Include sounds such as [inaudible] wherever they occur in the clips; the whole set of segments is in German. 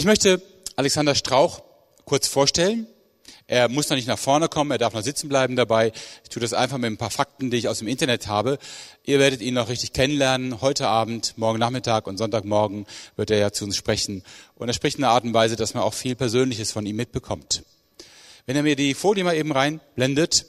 Ich möchte Alexander Strauch kurz vorstellen. Er muss noch nicht nach vorne kommen, er darf noch sitzen bleiben dabei. Ich tue das einfach mit ein paar Fakten, die ich aus dem Internet habe. Ihr werdet ihn noch richtig kennenlernen. Heute Abend, morgen Nachmittag und Sonntagmorgen wird er ja zu uns sprechen. Und er spricht in einer Art und Weise, dass man auch viel Persönliches von ihm mitbekommt. Wenn er mir die Folie mal eben reinblendet,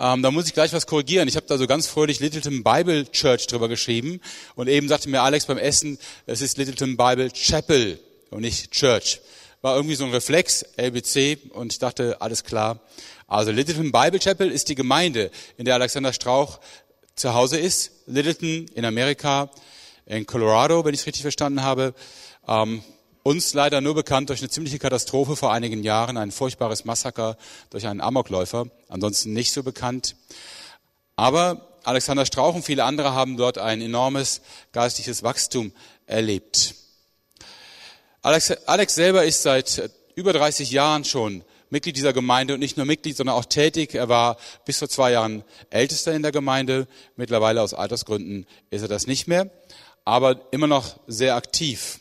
ähm, da muss ich gleich was korrigieren. Ich habe da so ganz fröhlich Littleton Bible Church drüber geschrieben. Und eben sagte mir Alex beim Essen, es ist Littleton Bible Chapel und nicht Church war irgendwie so ein Reflex, LBC, und ich dachte, alles klar. Also Littleton Bible Chapel ist die Gemeinde, in der Alexander Strauch zu Hause ist. Littleton in Amerika, in Colorado, wenn ich es richtig verstanden habe. Ähm, uns leider nur bekannt durch eine ziemliche Katastrophe vor einigen Jahren, ein furchtbares Massaker durch einen Amokläufer. Ansonsten nicht so bekannt. Aber Alexander Strauch und viele andere haben dort ein enormes geistliches Wachstum erlebt. Alex, Alex selber ist seit äh, über 30 Jahren schon Mitglied dieser Gemeinde und nicht nur Mitglied, sondern auch tätig. Er war bis vor zwei Jahren Ältester in der Gemeinde. Mittlerweile aus Altersgründen ist er das nicht mehr, aber immer noch sehr aktiv.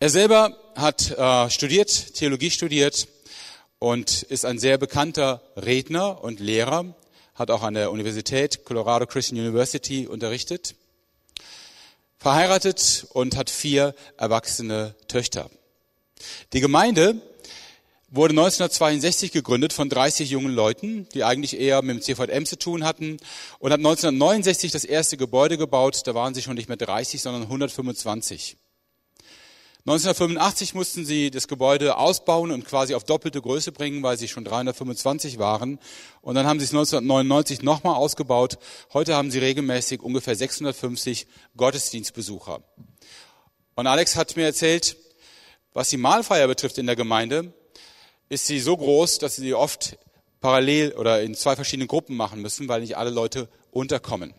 Er selber hat äh, studiert, Theologie studiert und ist ein sehr bekannter Redner und Lehrer, hat auch an der Universität Colorado Christian University unterrichtet verheiratet und hat vier erwachsene Töchter. Die Gemeinde wurde 1962 gegründet von 30 jungen Leuten, die eigentlich eher mit dem CVM zu tun hatten und hat 1969 das erste Gebäude gebaut. Da waren sie schon nicht mehr 30, sondern 125. 1985 mussten sie das Gebäude ausbauen und quasi auf doppelte Größe bringen, weil sie schon 325 waren. Und dann haben sie es 1999 nochmal ausgebaut. Heute haben sie regelmäßig ungefähr 650 Gottesdienstbesucher. Und Alex hat mir erzählt, was die Mahlfeier betrifft in der Gemeinde, ist sie so groß, dass sie sie oft parallel oder in zwei verschiedenen Gruppen machen müssen, weil nicht alle Leute unterkommen.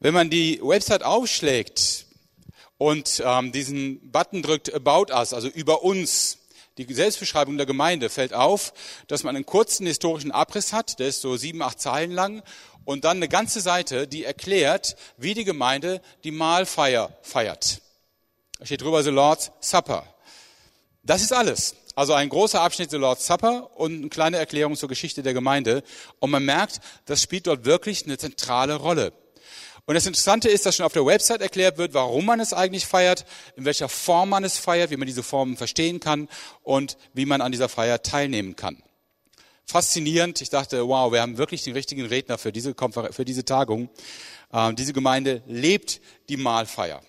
Wenn man die Website aufschlägt, und ähm, diesen Button drückt About Us, also über uns, die Selbstbeschreibung der Gemeinde, fällt auf, dass man einen kurzen historischen Abriss hat, der ist so sieben, acht Zeilen lang, und dann eine ganze Seite, die erklärt, wie die Gemeinde die Mahlfeier feiert. Da steht drüber The Lord's Supper. Das ist alles. Also ein großer Abschnitt The Lord's Supper und eine kleine Erklärung zur Geschichte der Gemeinde. Und man merkt, das spielt dort wirklich eine zentrale Rolle. Und das Interessante ist, dass schon auf der Website erklärt wird, warum man es eigentlich feiert, in welcher Form man es feiert, wie man diese Formen verstehen kann und wie man an dieser Feier teilnehmen kann. Faszinierend. Ich dachte, wow, wir haben wirklich den richtigen Redner für diese, Konfer für diese Tagung. Ähm, diese Gemeinde lebt die Mahlfeier.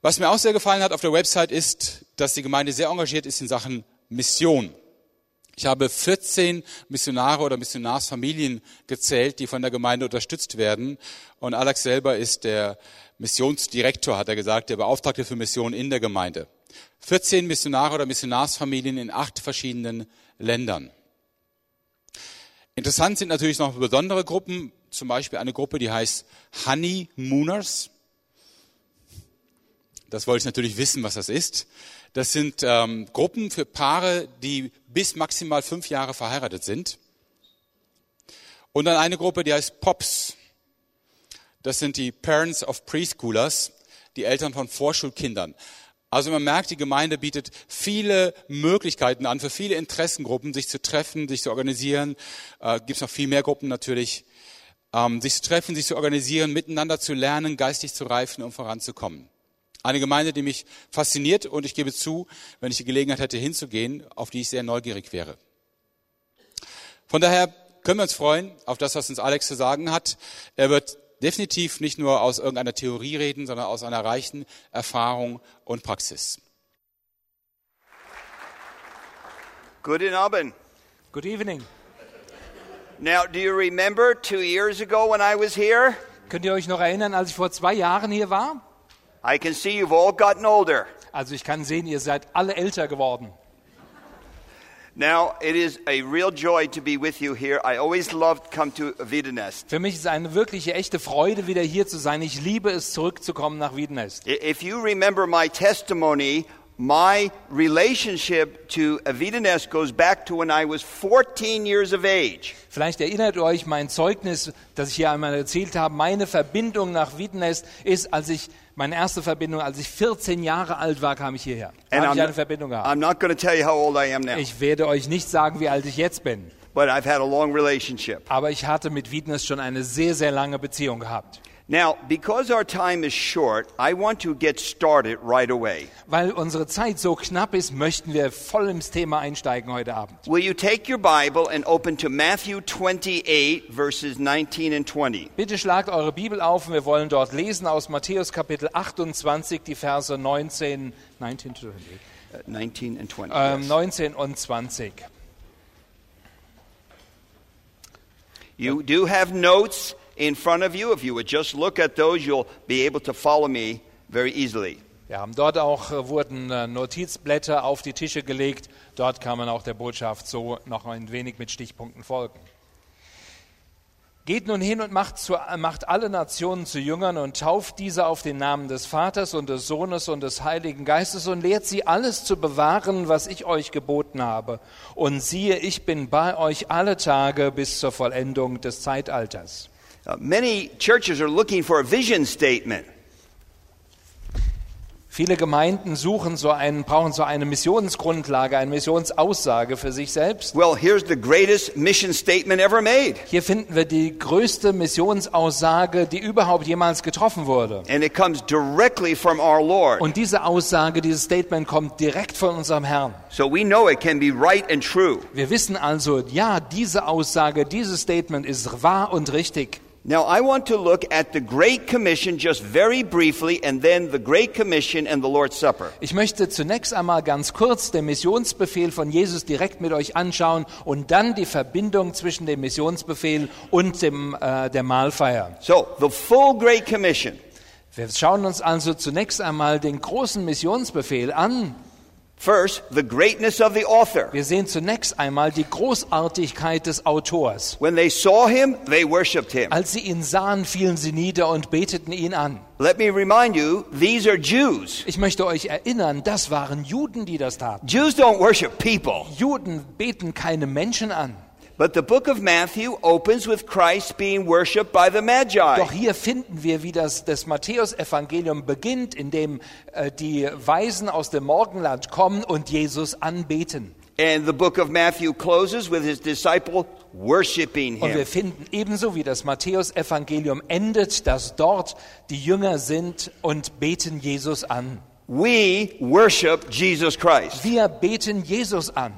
Was mir auch sehr gefallen hat auf der Website ist, dass die Gemeinde sehr engagiert ist in Sachen Mission. Ich habe 14 Missionare oder Missionarsfamilien gezählt, die von der Gemeinde unterstützt werden. Und Alex selber ist der Missionsdirektor, hat er gesagt, der Beauftragte für Mission in der Gemeinde. 14 Missionare oder Missionarsfamilien in acht verschiedenen Ländern. Interessant sind natürlich noch besondere Gruppen, zum Beispiel eine Gruppe, die heißt Honey Mooners. Das wollte ich natürlich wissen, was das ist. Das sind ähm, Gruppen für Paare, die bis maximal fünf Jahre verheiratet sind. Und dann eine Gruppe, die heißt POPs. Das sind die Parents of Preschoolers, die Eltern von Vorschulkindern. Also man merkt, die Gemeinde bietet viele Möglichkeiten an, für viele Interessengruppen, sich zu treffen, sich zu organisieren. Äh, Gibt es noch viel mehr Gruppen natürlich. Ähm, sich zu treffen, sich zu organisieren, miteinander zu lernen, geistig zu reifen und voranzukommen. Eine Gemeinde, die mich fasziniert und ich gebe zu, wenn ich die Gelegenheit hätte hinzugehen, auf die ich sehr neugierig wäre. Von daher können wir uns freuen auf das, was uns Alex zu sagen hat. Er wird definitiv nicht nur aus irgendeiner Theorie reden, sondern aus einer reichen Erfahrung und Praxis. Guten Abend. Good evening. Now, do you remember two years ago when I was here? Könnt ihr euch noch erinnern, als ich vor zwei Jahren hier war? I can see you've all gotten older. Also ich kann sehen, ihr seid alle älter geworden. Now, it is a real joy to be with you here. I always loved come to Wiedenest. Für mich ist es eine wirkliche echte Freude, wieder hier zu sein. Ich liebe es, zurückzukommen nach Wiedenest. If you remember my testimony, my relationship to Avidanes goes back to when I was 14 years of age. Vielleicht erinnert euch mein Zeugnis, das ich hier einmal erzählt habe. Meine Verbindung nach Wiedenest ist, als ich meine erste Verbindung, als ich 14 Jahre alt war, kam ich hierher. Da habe I'm, ich eine Verbindung gehabt. I'm not going to tell you how old I am now, Ich werde euch nicht sagen, wie alt ich jetzt bin, but I've had a long relationship. aber ich hatte mit Wiedenest schon eine sehr, sehr lange Beziehung gehabt. Now, because our time is short, I want to get started right away. Weil unsere Zeit so knapp ist, möchten wir voll ins Thema einsteigen heute Abend. Will you take your Bible and open to Matthew 28, verses 19 and 20? Bitte schlagt eure Bibel auf und wir wollen dort lesen aus Matthäus Kapitel 28, die Verse 19, 19, to 20, Uh, 19 and 20. ähm, yes. 19 und 20. You do have notes in front of you. If you would just look at those, you'll be able to follow me very easily. Haben dort auch, äh, wurden äh, Notizblätter auf die Tische gelegt. Dort kann man auch der Botschaft so noch ein wenig mit Stichpunkten folgen. Geht nun hin und macht, zu, macht alle Nationen zu Jüngern und tauft diese auf den Namen des Vaters und des Sohnes und des Heiligen Geistes und lehrt sie alles zu bewahren, was ich euch geboten habe. Und siehe, ich bin bei euch alle Tage bis zur Vollendung des Zeitalters. Uh, many churches are looking for a vision statement. Viele Gemeinden suchen so einen, brauchen so eine Missionsgrundlage, eine Missionsaussage für sich selbst. Well, here's the greatest mission statement ever made. Hier finden wir die größte Missionsaussage, die überhaupt jemals getroffen wurde. And it comes directly from our Lord. Und diese Aussage, dieses Statement kommt direkt von unserem Herrn. So we know it can be right and true. Wir wissen also, ja, diese Aussage, dieses Statement ist wahr und richtig. Now, I want to look at the Great Commission just very briefly, and then the Great Commission and the Lord's Supper. Ich möchte zunächst einmal ganz kurz den Missionsbefehl von Jesus direkt mit euch anschauen und dann die Verbindung zwischen dem Missionsbefehl und dem, äh, der Mahlfeier. So, the full Great Commission. Wir schauen uns also zunächst einmal den großen Missionsbefehl an. First, the greatness of the author. Wir sehen zunächst einmal die Großartigkeit des Autors. When they saw him, they worshiped him. Als sie ihn sahen, fielen sie nieder und beteten ihn an. Let me remind you, these are Jews. Ich möchte euch erinnern, das waren Juden, die das taten. Jews don't worship people. Juden beten keine Menschen an. But the book of Matthew opens with Christ being worshiped by the Magi. Doch hier finden wir, wie das, das Matthäusevangelium beginnt, indem äh, die Weisen aus dem Morgenland kommen und Jesus anbeten. And the book of Matthew closes with his disciple worshiping Und wir him. finden ebenso, wie das Matthäusevangelium endet, dass dort die Jünger sind und beten Jesus an. We worship Jesus Christ. Wir beten Jesus an.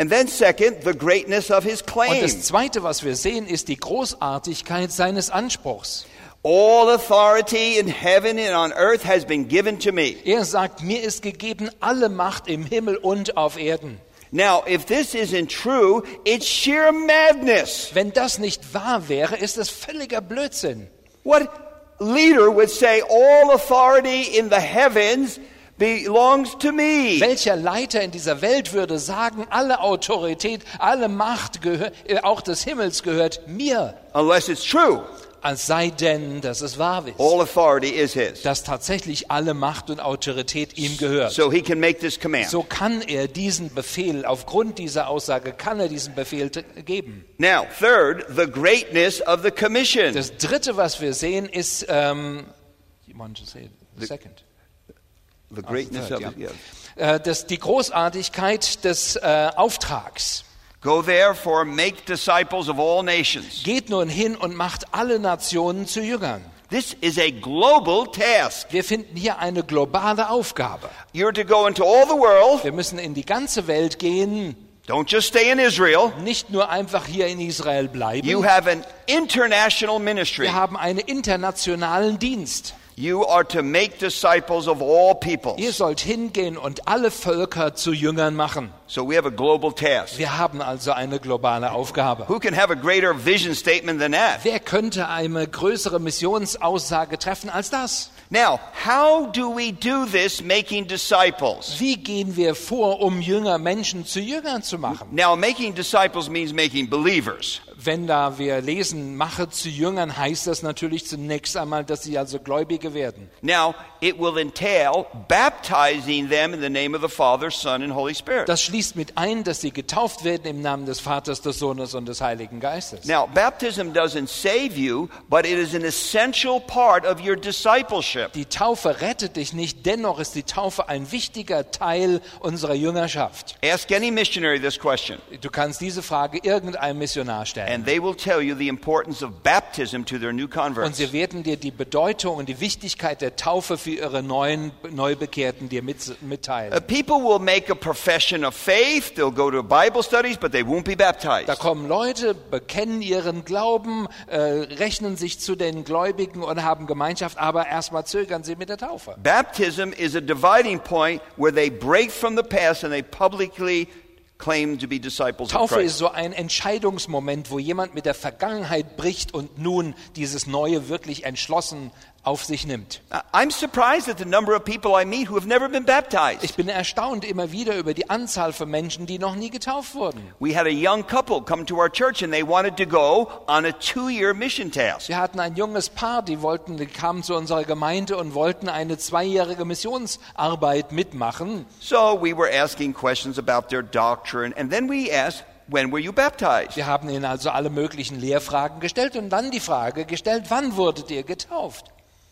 And then, second, the greatness of his Und claim. das Zweite, was wir sehen, ist die Großartigkeit seines Anspruchs. All authority in heaven and on earth has been given to me. Er sagt, mir ist gegeben alle Macht im Himmel und auf Erden. Now, if this isn't true, it's sheer madness. Wenn das nicht wahr wäre, ist es völliger Blödsinn. What leader would say all authority in the heavens belongs to me? Welcher Leiter in dieser Welt würde sagen, alle Autorität, alle Macht, äh, auch des Himmels gehört mir, Unless it's true. als sei denn, dass es wahr ist, All authority is his. dass tatsächlich alle Macht und Autorität ihm gehört. So he can make this command. So kann er diesen Befehl, aufgrund dieser Aussage, kann er diesen Befehl geben. Now, third, the greatness of the commission. Das dritte, was wir sehen, ist, ähm, you want to say the second? The greatness third, of yeah. yes. Äh, das, die Großartigkeit des äh, Auftrags. Go therefore, make disciples of all nations. Geht nun hin und macht alle Nationen zu Jüngern. This is a global task. Wir finden hier eine globale Aufgabe. You're to go into all the world. Wir müssen in die ganze Welt gehen, Don't just stay in Israel. nicht nur einfach hier in Israel bleiben. You have an international ministry. Wir haben einen internationalen Dienst. You are to make disciples of all peoples. Ihr sollt hingehen und alle Völker zu Jüngern machen. So we have a global task. Wir haben also eine globale Aufgabe. Who can have a greater vision statement than that? Wer könnte eine größere Missionsaussage treffen als das? Now, how do we do this making disciples? Wie gehen wir vor, um Jünger Menschen zu Jüngern zu machen? Now, making disciples means making believers. Wenn da wir lesen, mache zu Jüngern, heißt das natürlich zunächst einmal, dass sie also Gläubige werden. Now, it will entail baptizing them in the name of the Father, Son, and Holy Spirit. Das schließt mit ein, dass sie getauft werden im Namen des Vaters, des Sohnes und des Heiligen Geistes. Now, baptism doesn't save you, but it is an essential part of your discipleship. Die Taufe rettet dich nicht, dennoch ist die Taufe ein wichtiger Teil unserer Jüngerschaft. Ask any missionary this question, Du kannst diese Frage irgendeinem Missionar stellen. And they will tell you the importance of baptism to their new Und converts. sie werden dir die Bedeutung und die Wichtigkeit der Taufe für ihre neuen Neubekehrten dir mit, mitteilen. Uh, people will make a profession of faith, they'll go to Bible studies, but they won't be baptized. Da kommen Leute, bekennen ihren Glauben, äh, rechnen sich zu den Gläubigen und haben Gemeinschaft, aber erstmal zögern sie mit der Taufe. Baptism is a dividing point where they break from the past and they publicly claim to be disciples of Taufe ist so ein Entscheidungsmoment, wo jemand mit der Vergangenheit bricht und nun dieses Neue wirklich entschlossen auf sich nimmt. I- I'm surprised at the number of people I meet who have never been baptized. Ich bin erstaunt immer wieder über die Anzahl von Menschen, die noch nie getauft wurden. We had a young couple come to our church and they wanted to go on a two year mission task. Wir hatten ein junges Paar, die wollten, die kamen zu unserer Gemeinde und wollten eine zweijährige Missionsarbeit mitmachen. So we were asking questions about their doctrine and then we asked, When were you baptized? Wir haben ihnen also alle möglichen Lehrfragen gestellt und dann die Frage gestellt, wann wurdet ihr getauft?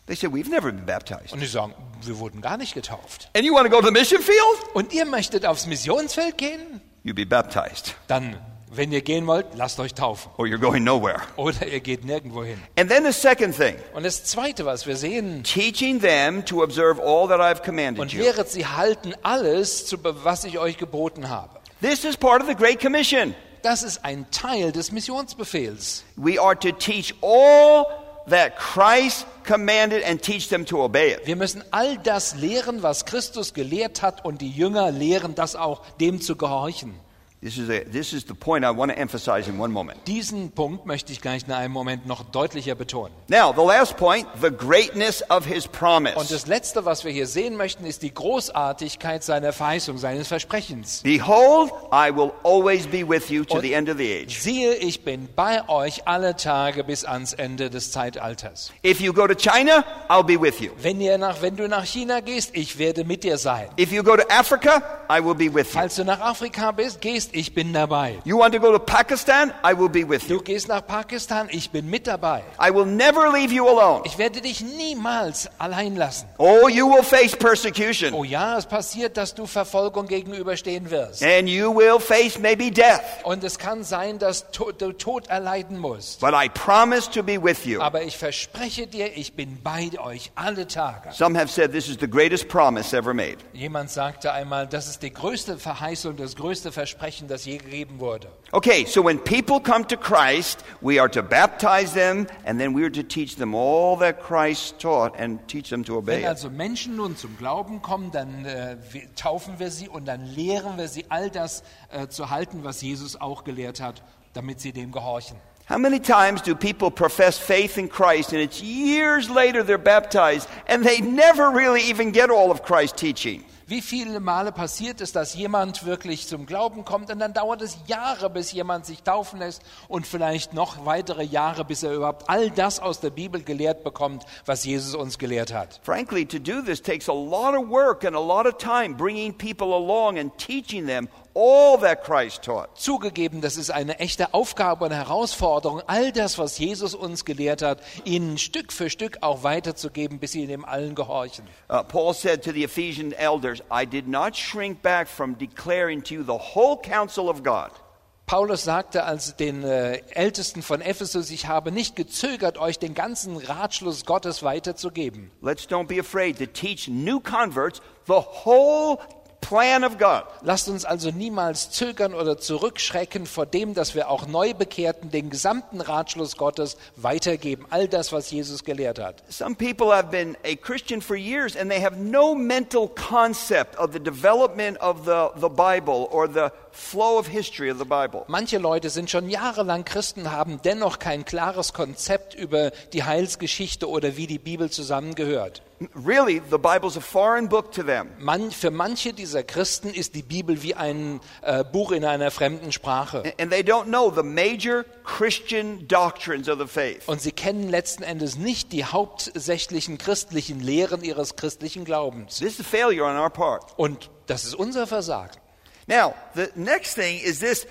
They said, We've never been baptized. Und die sagen, wir wurden gar nicht getauft. And you want to go to the mission field? Und ihr möchtet aufs Missionsfeld gehen? You be baptized Dann, wenn ihr gehen wollt, lasst euch taufen. or you're going nowhere. Oder ihr geht nirgendwo hin. And then the second thing Und das Zweite, was wir sehen, teaching them to observe all that I've commanded und lehret sie halten alles, zu was ich euch geboten habe. This is part of the Great Commission. Das ist ein Teil des Missionsbefehls. We are to teach all that Christ commanded and teach them to obey it. Wir müssen all das lehren, was Christus gelehrt hat, und die Jünger lehren das auch, dem zu gehorchen. This is, a, this is the point I want to emphasize in one moment. Diesen Punkt möchte ich gleich in einem Moment noch deutlicher betonen. Now, the last point the greatness of his Und promise. das Letzte, was wir hier sehen möchten, ist die Großartigkeit seiner Verheißung, seines Versprechens. Behold, I will always be with you to the end of the age. Siehe, ich bin bei euch alle Tage bis ans Ende des Zeitalters. If you go to China, I'll be with you. Wenn, ihr nach, wenn du nach China gehst, ich werde mit dir sein. If you go to Africa, I will be with you. Falls du nach Afrika bist, gehst, ich bin dabei. You want to go to Pakistan, I will be with Du you. gehst nach Pakistan, ich bin mit dabei. I will never leave you alone. Ich werde dich niemals allein lassen. Oh, you will face persecution. Oh ja, es passiert, dass du Verfolgung gegenüberstehen wirst. And you will face maybe death. Und es kann sein, dass du Tod erleiden musst. But I promise to be with you. Aber ich verspreche dir, ich bin bei euch alle Tage. Some have said this is the greatest promise ever made. Jemand sagte einmal, das ist die größte Verheißung, das größte Versprechen, das je gegeben wurde. Okay, so when people come to Christ, we are to baptize them and then we are to teach them all that Christ taught and teach them to obey Wenn also Menschen nun zum Glauben kommen, dann äh, wir- taufen wir sie und dann lehren wir sie all das äh, zu halten, was Jesus auch gelehrt hat, damit sie dem gehorchen. How many times do people profess faith in Christ and it's years later they're baptized and they never really even get all of Christ's teaching? Wie viele Male passiert es, dass jemand wirklich zum Glauben kommt und dann dauert es Jahre, bis jemand sich taufen lässt und vielleicht noch weitere Jahre, bis er überhaupt all das aus der Bibel gelehrt bekommt, was Jesus uns gelehrt hat. Frankly, to do this takes a lot of work and a lot of time bringing people along and teaching them all that Christ taught. Zugegeben, das ist eine echte Aufgabe und Herausforderung, all das, was Jesus uns gelehrt hat, ihnen Stück für Stück auch weiterzugeben, bis sie dem allen gehorchen. Uh, Paul said to the Ephesian elders, I did not shrink back from declaring to you the whole counsel of God. Paulus sagte als den äh, Ältesten von Ephesus, ich habe nicht gezögert, euch den ganzen Ratschluss Gottes weiterzugeben. Let's don't be afraid to teach new converts the whole plan of God. Lasst uns also niemals zögern oder zurückschrecken vor dem, dass wir auch Neubekehrten den gesamten Ratschluss Gottes weitergeben, all das, was Jesus gelehrt hat. Some people have been a Christian for years and they have no mental concept of the development of the, the Bible or the flow of history of the Bible. Manche Leute sind schon jahrelang Christen, haben dennoch kein klares Konzept über die Heilsgeschichte oder wie die Bibel zusammengehört. Really, the Bible's a foreign book to them. Man, für manche dieser Christen ist die Bibel wie ein äh, Buch in einer fremden Sprache. And they don't know the major Christian doctrines of the faith. Und sie kennen letzten Endes nicht die hauptsächlichen christlichen Lehren ihres christlichen Glaubens. This is a failure on our part. Und das ist unser Versagen. Now, the next thing is this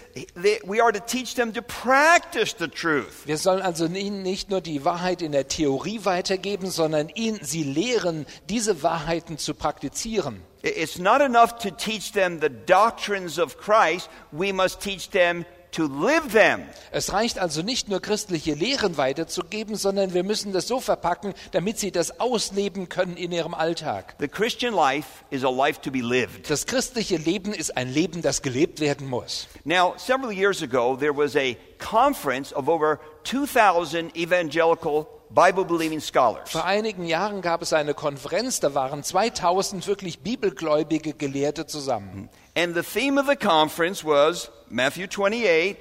we are to teach them to practice the truth. Wir sollen also ihnen nicht nur die Wahrheit in der Theorie weitergeben, sondern ihnen, sie lehren, diese Wahrheiten zu praktizieren. It's not enough to teach them the doctrines of Christ, we must teach them to live them. Es reicht also nicht nur christliche Lehren weiterzugeben, sondern wir müssen das so verpacken, damit sie das ausleben können in ihrem Alltag. The Christian life is a life to be lived. Das christliche Leben ist ein Leben, das gelebt werden muss. Now, several years ago, there was a conference of over 2,000 evangelical Bible believing scholars. Vor einigen Jahren gab es eine Konferenz, da waren 2000 wirklich bibelgläubige Gelehrte zusammen. And the theme of the conference was Matthew 28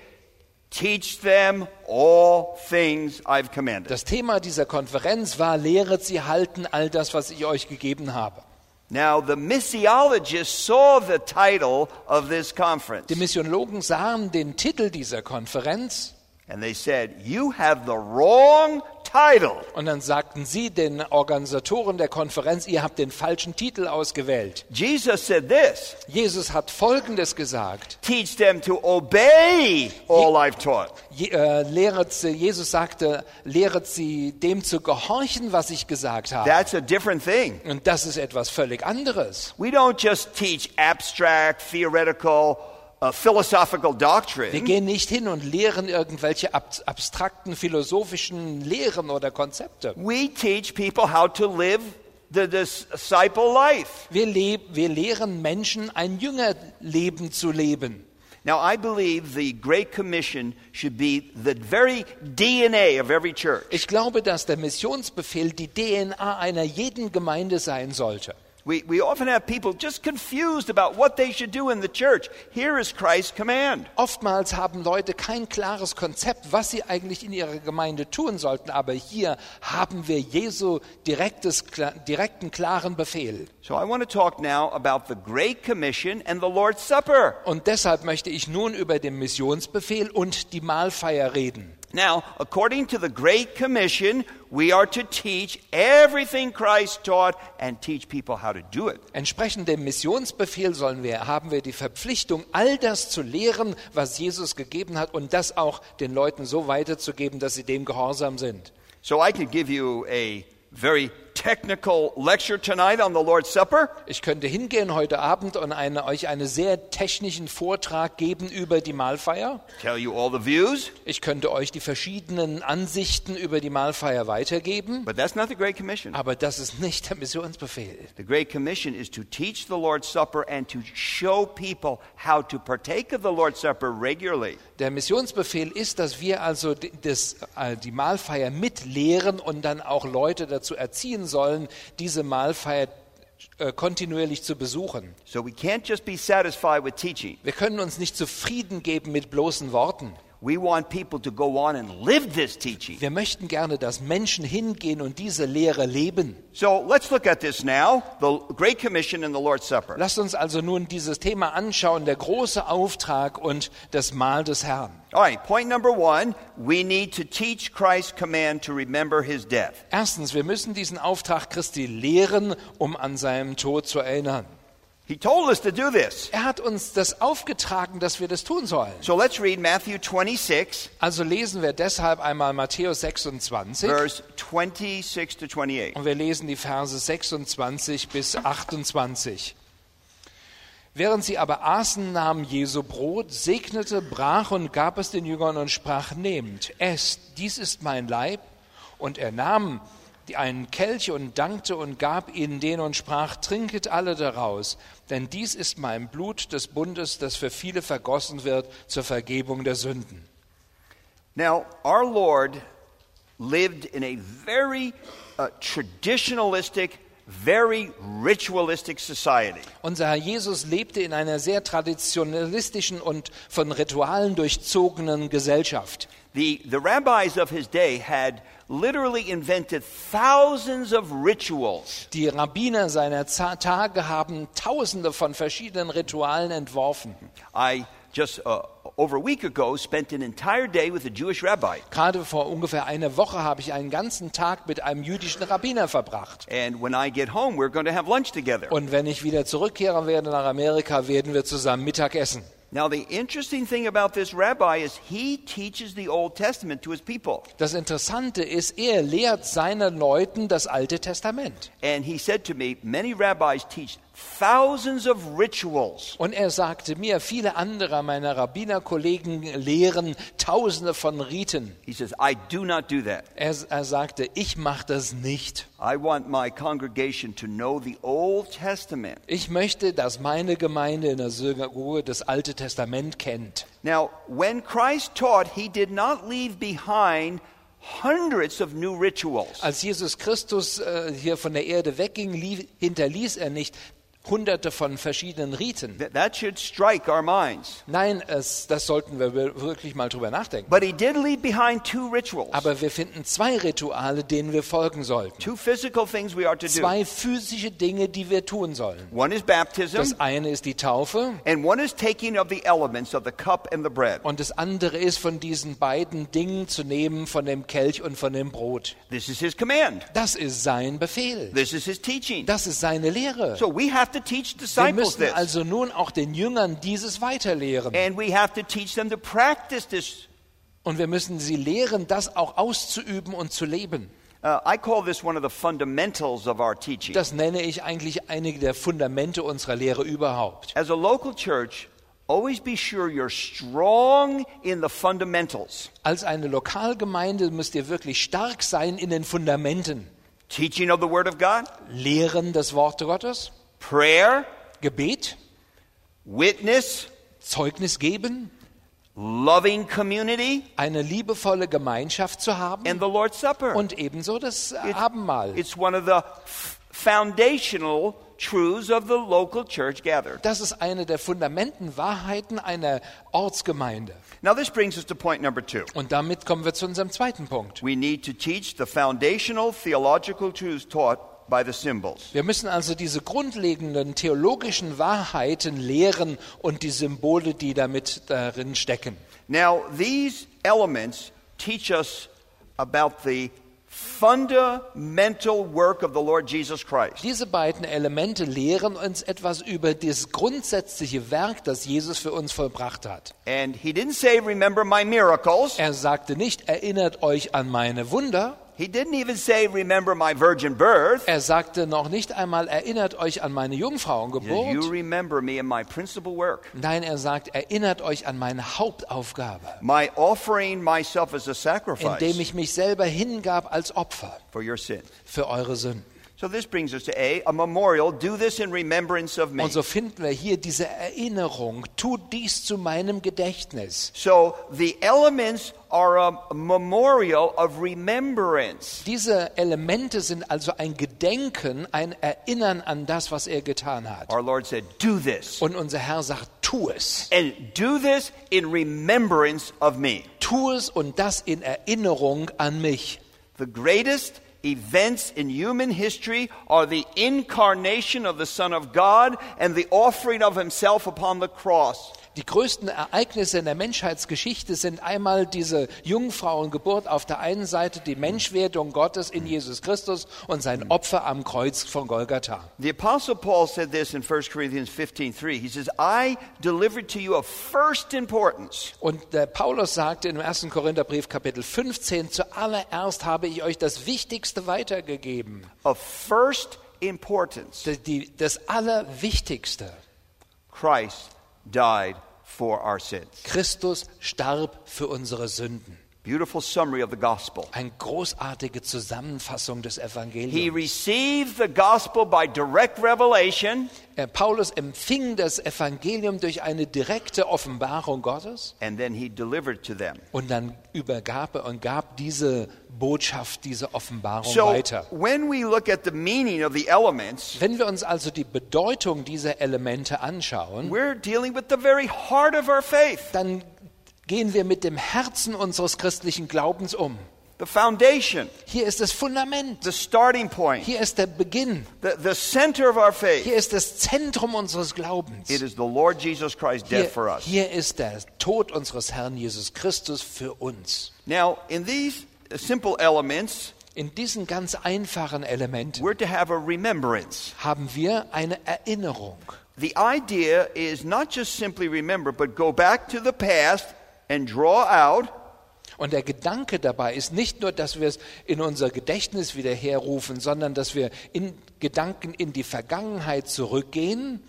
teach them all things I've commanded. Das Thema dieser Konferenz war, lehret sie halten all das, was ich euch gegeben habe. Now, the missiologists saw the title of this conference Die Missionologen sahen den Titel dieser Konferenz and they said, You have the wrong title. und dann sagten sie den Organisatoren der Konferenz, ihr habt den falschen Titel ausgewählt. Jesus said this Jesus hat Folgendes gesagt. teach them to obey all I've taught. Je, äh, lehret sie, Jesus sagte, lehret sie dem zu gehorchen, was ich gesagt habe. That's a different thing. Und das ist etwas völlig anderes. We don't just teach abstract, theoretical, Wir doctrine. gehen nicht hin und lehren irgendwelche ab abstrakten philosophischen Lehren oder Konzepte. We teach people how to live the disciple life. Wir, leb wir lehren Menschen, ein Jüngerleben zu leben. Now, I believe the Great Commission should be the very DNA of every church. Ich glaube, dass der Missionsbefehl die DNA einer jeden Gemeinde sein sollte. We, we often have people just confused about what they should do in the church. Here is Christ's command. Oftmals haben Leute kein klares Konzept, was sie eigentlich in ihrer Gemeinde tun sollten, aber hier haben wir Jesu direktes, direkten, klaren Befehl. So I want to talk now about the Great Commission and the Lord's Supper. Und deshalb möchte ich nun über den Missionsbefehl und die Mahlfeier reden. Now, according to the Great Commission, we are to teach everything Christ taught and teach people how to do it. Entsprechend dem Missionsbefehl sollen wir, haben wir die Verpflichtung, all das zu lehren, was Jesus gegeben hat und das auch den Leuten so weiterzugeben, dass sie dem gehorsam sind. So I could give you a very technical lecture tonight on the Lord's Supper. Ich könnte hingehen heute Abend und eine, euch einen sehr technischen Vortrag geben über die Mahlfeier. Tell you all the views, Ich könnte euch die verschiedenen Ansichten über die Mahlfeier weitergeben. but that's not the Great Commission. Aber das ist nicht der Missionsbefehl. The Great Commission is to teach the Lord's Supper and to show people how to partake of the Lord's Supper regularly. Der Missionsbefehl ist, dass wir also das, äh, die Mahlfeier mitlehren und dann auch Leute dazu erziehen sollen, diese Mahlfeier äh, kontinuierlich zu besuchen. So we can't just be satisfied with teaching. Wir können uns nicht zufrieden geben mit bloßen Worten. We want people to go on and live this teaching. Wir möchten gerne, dass Menschen hingehen und diese Lehre leben. So let's look at this now the Great Commission and the Lord's Supper. Lasst uns also nun dieses Thema anschauen, der große Auftrag und das Mahl des Herrn. All right, point number one we need to teach Christ's command to remember his death. Erstens, wir müssen diesen Auftrag Christi lehren, um an seinem Tod zu erinnern. He told us to do this. Er hat uns das aufgetragen, dass wir das tun sollen. So let's read Matthew 26, Also lesen wir deshalb einmal Matthäus 26 verse 26 to 28. und wir lesen die Verse 26 bis 28. Während sie aber aßen, nahm Jesu Brot, segnete, brach und gab es den Jüngern und sprach, nehmt, esst, dies ist mein Leib. Und er nahm einen Kelch und dankte und gab ihnen den und sprach, trinket alle daraus, denn dies ist mein Blut des Bundes, das für viele vergossen wird zur Vergebung der Sünden. Now, our Lord lived in a very uh, traditionalistic very ritualistic society. Unser Herr Jesus lebte in einer sehr traditionalistischen und von Ritualen durchzogenen Gesellschaft. The, the rabbis of his day had literally invented thousands of rituals Die Rabbiner seiner Tage haben tausende von verschiedenen Ritualen entworfen. I just uh, over a week ago spent an entire day with a Jewish rabbi. Gerade vor ungefähr einer Woche habe ich einen ganzen Tag mit einem jüdischen Rabbiner verbracht. And when I get home, we're going to have lunch together. Und wenn ich wieder zurückkehren werde nach Amerika, werden wir zusammen Mittag essen. Now, the interesting thing about this rabbi is he teaches the Old Testament to his people. Das Interessante ist, er lehrt seinen Leuten das Alte Testament. And he said to me, many rabbis teach thousands of rituals. Und er sagte mir, viele andere meiner Rabbinerkollegen lehren Tausende von Riten. He says, I do not do that. Er, er sagte, ich mache das nicht. I want my congregation to know the Old Testament. Ich möchte, dass meine Gemeinde in der Synagoge das Alte Testament kennt. Now, when Christ taught, he did not leave behind hundreds of new rituals. Als Jesus Christus äh, hier von der Erde wegging, lief, hinterließ er nicht hunderte von verschiedenen Riten. Th- That should strike our minds. Nein, es, das sollten wir wirklich mal drüber nachdenken. But he did leave behind two rituals, Aber wir finden zwei Rituale, denen wir folgen sollten. two physical things we are to do. Zwei physische Dinge, die wir tun sollen. One is baptism, Das eine ist die Taufe and one is taking of the elements of the cup and the bread. und das andere ist von diesen beiden Dingen zu nehmen, von dem Kelch und von dem Brot. This is his command. Das ist sein Befehl. This is his teaching. Das ist seine Lehre. So we have to Wir müssen also nun auch den Jüngern dieses weiterlehren. And we have to teach them to practice this. Und wir müssen sie lehren, das auch auszuüben und zu leben. Uh, I call this one of the fundamentals of our teaching. Das nenne ich eigentlich einige der Fundamente unserer Lehre überhaupt. As a local church, always be sure you're strong in the fundamentals. Als eine Lokalgemeinde müsst ihr wirklich stark sein in den Fundamenten. Teaching of the Word of God, Lehren des Wortes Gottes, prayer, Gebet, witness, Zeugnis geben, loving community, eine liebevolle Gemeinschaft zu haben and the Lord's Supper. und ebenso das It- Abendmahl. It's one of the foundational truths of the local church gathered. Das ist eine der Fundamentenwahrheiten einer Ortsgemeinde. Now, this brings us to point number two. Und damit kommen wir zu unserem zweiten Punkt. We need to teach the foundational theological truths taught. Wir müssen also diese grundlegenden theologischen Wahrheiten lehren und die Symbole, die damit darin stecken. Now, these elements teach us about the fundamental work of the Lord Jesus Christ. Diese beiden Elemente lehren uns etwas über das grundsätzliche Werk, das Jesus für uns vollbracht hat. And he didn't say, Remember my miracles. Er sagte nicht, erinnert euch an meine Wunder. He didn't even say, Remember my virgin birth. Er sagte noch nicht einmal, erinnert euch an meine said, You Jungfrauengeburt. remember me in my principal work. Nein, er sagt, erinnert euch an meine Hauptaufgabe, My offering myself as a indem sacrifice ich mich selber hingab als Opfer for your sin. für eure Sünden. So this brings us to A, a memorial. Do this in remembrance of me. Und so finden wir hier diese Erinnerung, tut dies zu meinem Gedächtnis. So the elements are a memorial of remembrance. Diese Elemente sind also ein Gedenken, ein Erinnern an das, was er getan hat. Our Lord said, Do this. Und unser Herr sagt, tu es. And do this in remembrance of me. Tu es und das in Erinnerung an mich. The greatest events in human history are the incarnation of the Son of God and the offering of himself upon the cross. Die größten Ereignisse in der Menschheitsgeschichte sind einmal diese Jungfrauengeburt auf der einen Seite, die Menschwerdung Gottes in Jesus Christus und sein Opfer am Kreuz von Golgatha. The apostle Paul said this in 1 Corinthians 15:3. He says, "I delivered to you of first importance Und der Paulus sagte im 1. Korintherbrief Kapitel 15, zuallererst habe ich euch das Wichtigste weitergegeben. of first importance. Das, die, das Allerwichtigste. Christ died for our sins. Christus starb für unsere Sünden. Beautiful summary of the gospel. Eine großartige Zusammenfassung des He Evangeliums. received the gospel by direct revelation, Äh, Paulus empfing das Evangelium durch eine direkte Offenbarung Gottes and then he delivered to them. und dann übergab er und gab diese Botschaft, diese Offenbarung So weiter. when we look at the meaning of the elements, Wenn wir uns also die Bedeutung dieser Elemente anschauen, we're dealing with the very heart of our faith, dann gehen wir mit dem Herzen unseres christlichen Glaubens um. the foundation, Hier ist das Fundament. the starting point, Hier ist der Beginn. the, the center of our faith. Hier ist das Zentrum unseres Glaubens. It is the Lord Jesus Christ dead Hier, for us. hier ist der Tod unseres Herrn Jesus Christus für uns. Now, in these simple elements, In diesen ganz einfachen Elementen we're to have a remembrance. haben wir eine Erinnerung. The idea is not just simply remember, but go back to the past and draw out Und der Gedanke dabei ist nicht nur, dass wir es in unser Gedächtnis wieder herrufen, sondern dass wir in Gedanken in die Vergangenheit zurückgehen,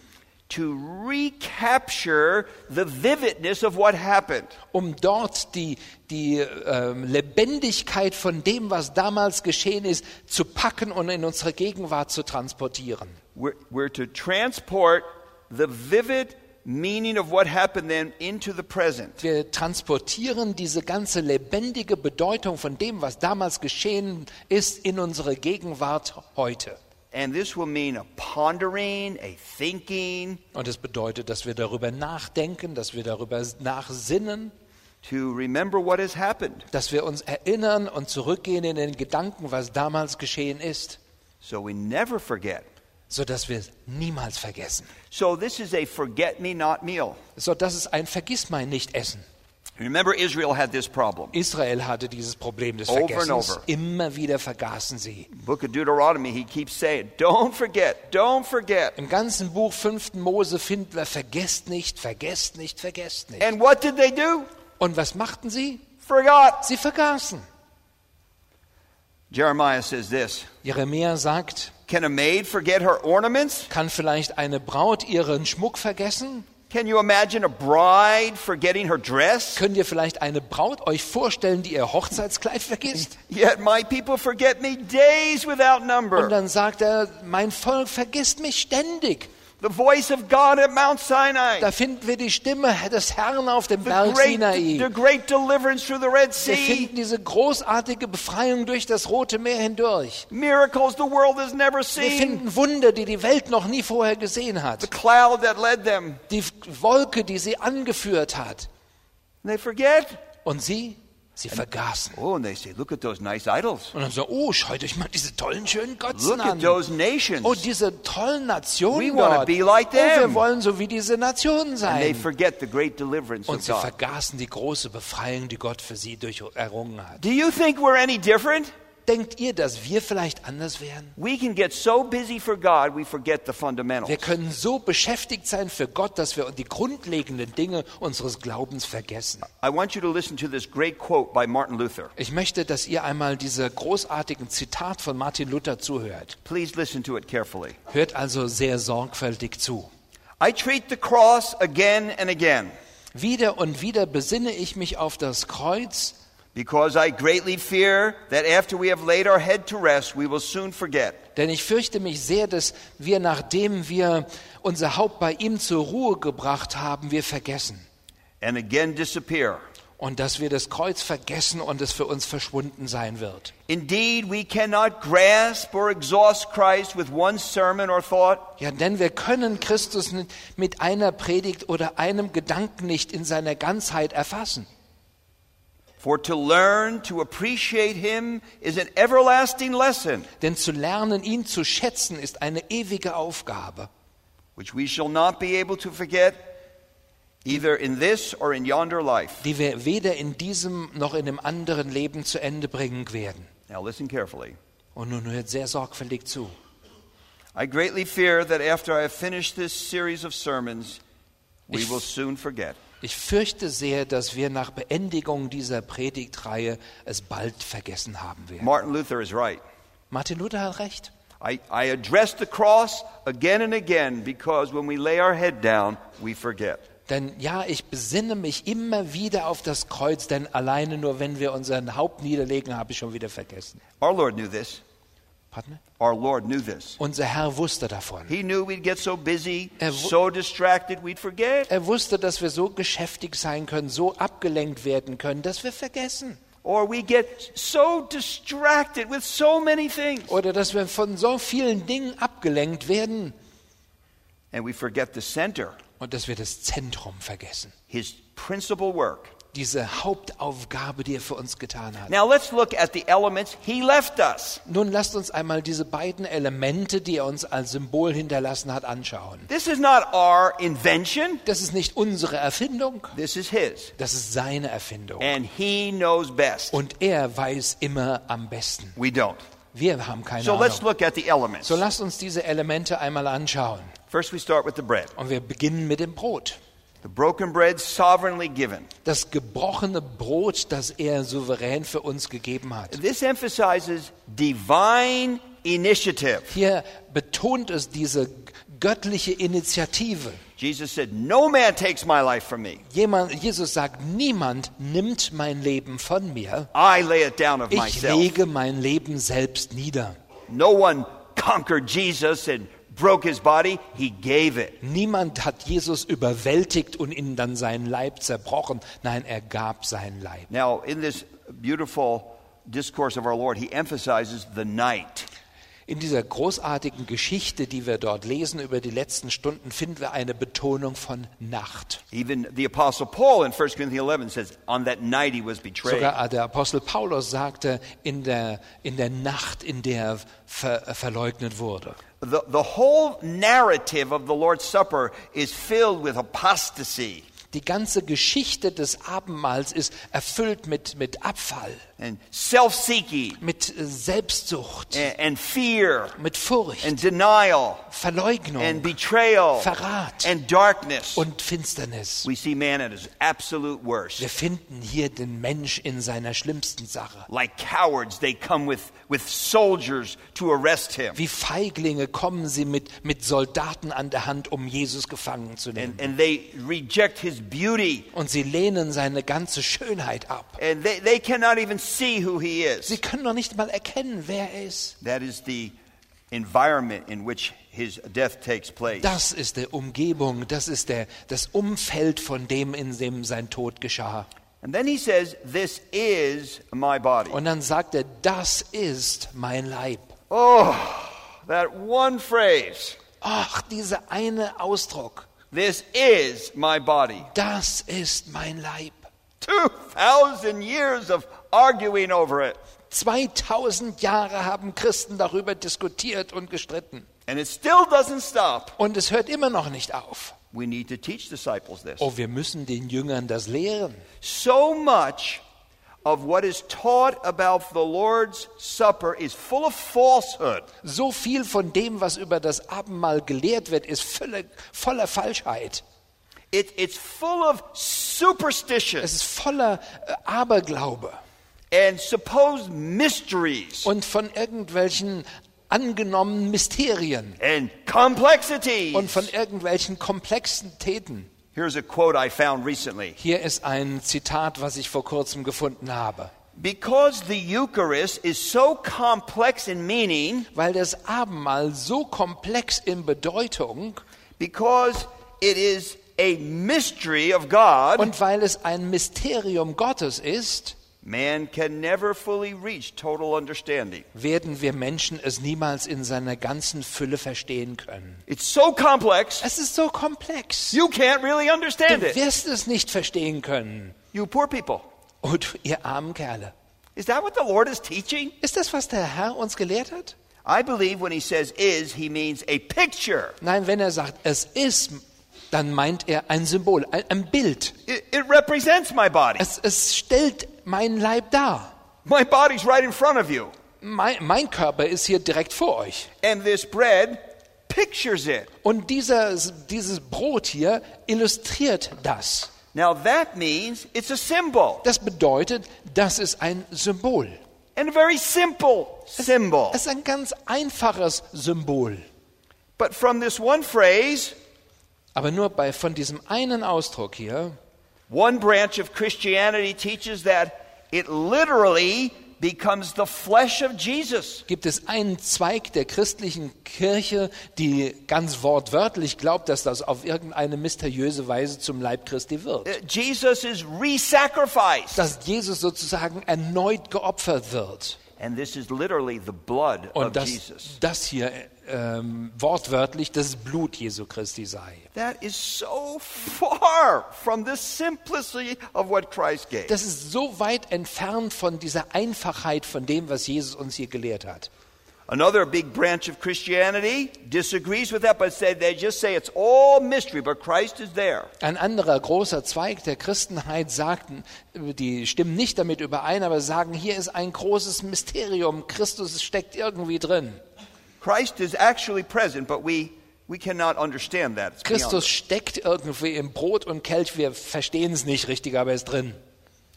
to recapture the vividness of what happened. um dort die, die ähm, Lebendigkeit von dem, was damals geschehen ist, zu packen und in unsere Gegenwart zu transportieren. We're, we're to transport the vivid meaning of what happened then into the present. Wir transportieren diese ganze lebendige Bedeutung von dem, was damals geschehen ist, in unsere Gegenwart heute. And this will mean a pondering, a thinking, Und es bedeutet, dass wir darüber nachdenken, dass wir darüber nachsinnen, to remember what has happened dass wir uns erinnern und zurückgehen in den Gedanken, was damals geschehen ist, so we never forget. Sodass wir es niemals vergessen. So this is a forget me not meal. So, das ist ein Vergissmeinnicht-Essen. Remember, Israel had this problem. Israel hatte dieses Problem des Over and Vergessens. over. Immer wieder vergaßen sie. Book of Deuteronomy, he keeps saying, Don't forget, don't forget. Im ganzen Buch 5. Mose finden wir, vergesst nicht, vergesst nicht, vergesst nicht. And what did they do? Und was machten sie? Forgot. Sie vergaßen. Jeremiah says this Jeremia sagt, Can a maid forget her ornaments? kann vielleicht eine Braut ihren Schmuck vergessen? Can you imagine a bride forgetting her dress? Könnt ihr vielleicht eine Braut euch vorstellen, die ihr Hochzeitskleid vergisst? [laughs] Yet my people forget me days without Und number. dann sagt er, mein Volk vergisst mich ständig. The voice of God at Mount Sinai. Da finden wir die Stimme des Herrn auf dem The Berg great, Sinai. the great deliverance through the Red Wir Sea. finden diese großartige Befreiung durch das Rote Meer hindurch. Miracles the world has never Wir seen. finden Wunder, die die Welt noch nie vorher gesehen The hat. cloud that led them. Die Wolke, die sie angeführt hat. And they forget. Und sie, sie vergaßen. Oh, and they say, Look at those nice idols. Und dann so, oh, schaut euch mal diese tollen, schönen Götzen Look at an. those nations. Oh, diese tollen Nationen We wanna dort. be like Oh, wir wollen so wie diese Nationen And they sein. forget the great deliverance Und of sie God. vergaßen die große Befreiung, die Gott für sie durch errungen hat. Do you think we're any different? Denkt ihr, dass wir vielleicht anders wären? We can get so busy for God, we forget the fundamentals. Wir können so beschäftigt sein für Gott, dass wir die grundlegenden Dinge unseres Glaubens vergessen. I want you to listen to this great quote by Martin Luther. Ich möchte, dass ihr einmal dieser großartigen Zitat von Martin Luther zuhört. Please listen to it carefully. Hört also sehr sorgfältig zu. I treat the cross again and again Wieder und wieder besinne ich mich auf das Kreuz, because I greatly fear that after we have laid our head to rest, we will soon forget. denn ich fürchte mich sehr, dass wir, nachdem wir unser Haupt bei ihm zur Ruhe gebracht haben, wir vergessen. and again disappear. Und dass wir das Kreuz vergessen und es für uns verschwunden sein wird. Indeed, we cannot grasp or exhaust Christ with one sermon or thought. Ja, denn wir können Christus mit einer Predigt oder einem Gedanken nicht in seiner Ganzheit erfassen. For to learn to appreciate him is an everlasting lesson, Denn zu lernen, ihn zu schätzen, ist eine ewige Aufgabe, which we shall not be able to forget either in this or in yonder life. die wir weder in diesem noch in dem anderen Leben zu Ende bringen werden. Now, listen carefully. Und nun hört sehr sorgfältig zu. I greatly fear that after I have finished this series of sermons, we Ich- will soon forget. Ich fürchte sehr, dass wir nach Beendigung dieser Predigtreihe es bald vergessen haben werden. Martin Luther is right. Martin Luther hat recht. I, I address the cross again and again because when we lay our head down, we forget. Denn ja, ich besinne mich immer wieder auf das Kreuz, denn alleine nur wenn wir unseren Haupt niederlegen, habe ich schon wieder vergessen. Our Lord knew this. Our Lord knew this. Unser Herr wusste davon. He knew we'd get so busy, Er so distracted, we'd forget. Er wusste, dass wir so geschäftig sein können, so abgelenkt werden können, dass wir vergessen. Or we get so distracted with so many things. Oder dass wir von so vielen Dingen abgelenkt werden And we forget the center, und dass wir das Zentrum vergessen. his principal work. Diese Hauptaufgabe, die er für uns getan hat. Now let's look at the elements he left us. Nun lasst uns einmal diese beiden Elemente, die er uns als Symbol hinterlassen hat, anschauen. This is not our invention, Das ist nicht unsere Erfindung, this is his. das ist seine Erfindung. And he knows best. Und er weiß immer am besten. We don't. Wir haben keine So let's Ahnung. look at the elements. So lasst uns diese Elemente einmal anschauen. First, we start with the bread. Und wir beginnen mit dem Brot. The broken bread sovereignly given. Das gebrochene Brot, das er souverän für uns gegeben hat. This emphasizes divine initiative. Hier betont es diese göttliche Initiative. Jesus said, No man takes my life from me. Jemand, Jesus sagt, niemand nimmt mein Leben von mir. I lay it down of Ich myself. lege mein Leben selbst nieder. No one conquered Jesus and broke his body, he gave it. Niemand hat Jesus überwältigt und ihm dann seinen Leib zerbrochen. Nein, er gab seinen Leib. Now, in this beautiful discourse of our Lord, he emphasizes the night. In dieser großartigen Geschichte, die wir dort lesen über die letzten Stunden, finden wir eine Betonung von Nacht. Even the Apostle Paul in 1 Corinthians 11 says, On that night he was betrayed. Sogar der Apostel Paulus sagte, in der, in der Nacht, in der er ver, verleugnet wurde. The, the whole narrative of the Lord's Supper is filled with apostasy Die ganze Geschichte des Abendmahls ist erfüllt mit, mit Abfall, and self seeking mit äh, Selbstsucht, and, and fear mit Furcht, and denial Verleugnung and betrayal Verrat. and darkness. und Finsternis. We see man at his absolute worst. Wir finden hier den Mensch in seiner schlimmsten Sache. Like cowards, they come with, with soldiers to arrest him. Wie Feiglinge kommen sie mit, mit Soldaten an der Hand, um Jesus gefangen zu nehmen. And, and they reject his beauty. Und sie lehnen seine ganze Schönheit ab. And they, they cannot even see who he is. Sie können noch nicht mal erkennen, wer er ist. That is the environment in which his death takes place. Das ist die Umgebung, das ist der, das Umfeld von dem, in dem sein Tod geschah. And then he says, This is my body. Und dann sagt er, das ist mein Leib. Oh, that one phrase. Ach, dieser eine Ausdruck. This is my body. Das ist mein Leib. 2,000 years of arguing over it. 2000 Jahre haben Christen darüber diskutiert und gestritten. And it still doesn't stop. Und es hört immer noch nicht auf. We need to teach disciples this. Oh, wir müssen den Jüngern das lehren. So much of what is taught about the Lord's Supper is full of falsehood. So viel von dem, was über das Abendmahl gelehrt wird, ist voller, voller Falschheit. It, it's full of superstition Es ist voller äh, Aberglaube and supposed mysteries und von irgendwelchen angenommenen Mysterien and complexities. und von irgendwelchen Komplexitäten. Here's a quote I found recently. Hier ist ein Zitat, was ich vor kurzem gefunden habe. Because the Eucharist is so complex in meaning, Weil das Abendmahl so komplex in Bedeutung because it is a mystery of God, und weil es ein Mysterium Gottes ist, man can never fully reach total understanding. werden wir Menschen es niemals in seiner ganzen Fülle verstehen können. It's so complex, Es ist so komplex. you can't really understand Du it. wirst es nicht verstehen können. You poor people. Und ihr armen Kerle. Is that what the Lord is teaching? Ist das, was der Herr uns gelehrt hat? I believe when he says is, he means a picture. Nein, wenn er sagt, es ist, dann meint er ein Symbol, ein, ein Bild. It, it represents my body. Es, es stellt meinen Leib dar. My body's right in front of you. Mein, mein Körper ist hier direkt vor euch. And this bread pictures it. Und dieses, dieses Brot hier illustriert das. Now that means it's a symbol. Das bedeutet, das ist ein Symbol. And a very simple symbol. Es ist ein ganz einfaches Symbol. But from this one phrase, Aber nur bei, von diesem einen Ausdruck hier, One branch of Christianity teaches that it literally becomes the flesh of Jesus. gibt es einen Zweig der christlichen Kirche, die ganz wortwörtlich glaubt, dass das auf irgendeine mysteriöse Weise zum Leib Christi wird. Uh, Jesus is re-sacrificed. Dass Jesus sozusagen erneut geopfert wird. And this is literally the blood of Und dass Jesus. das hier ähm, wortwörtlich das Blut Jesu Christi sei. That is so far from the simplicity of what Christ gave. Das ist so weit entfernt von dieser Einfachheit von dem, was Jesus uns hier gelehrt hat. Another big branch of Christianity disagrees with that, but say, they just say it's all mystery, but Christ is there. Ein anderer großer Zweig der Christenheit sagten, die stimmen nicht damit überein, aber sagen, hier ist ein großes Mysterium, Christus steckt irgendwie drin. Christ is actually present, but we, we cannot understand that. Christus steckt irgendwie im Brot und Kelch, wir verstehen es nicht richtig, aber er ist drin.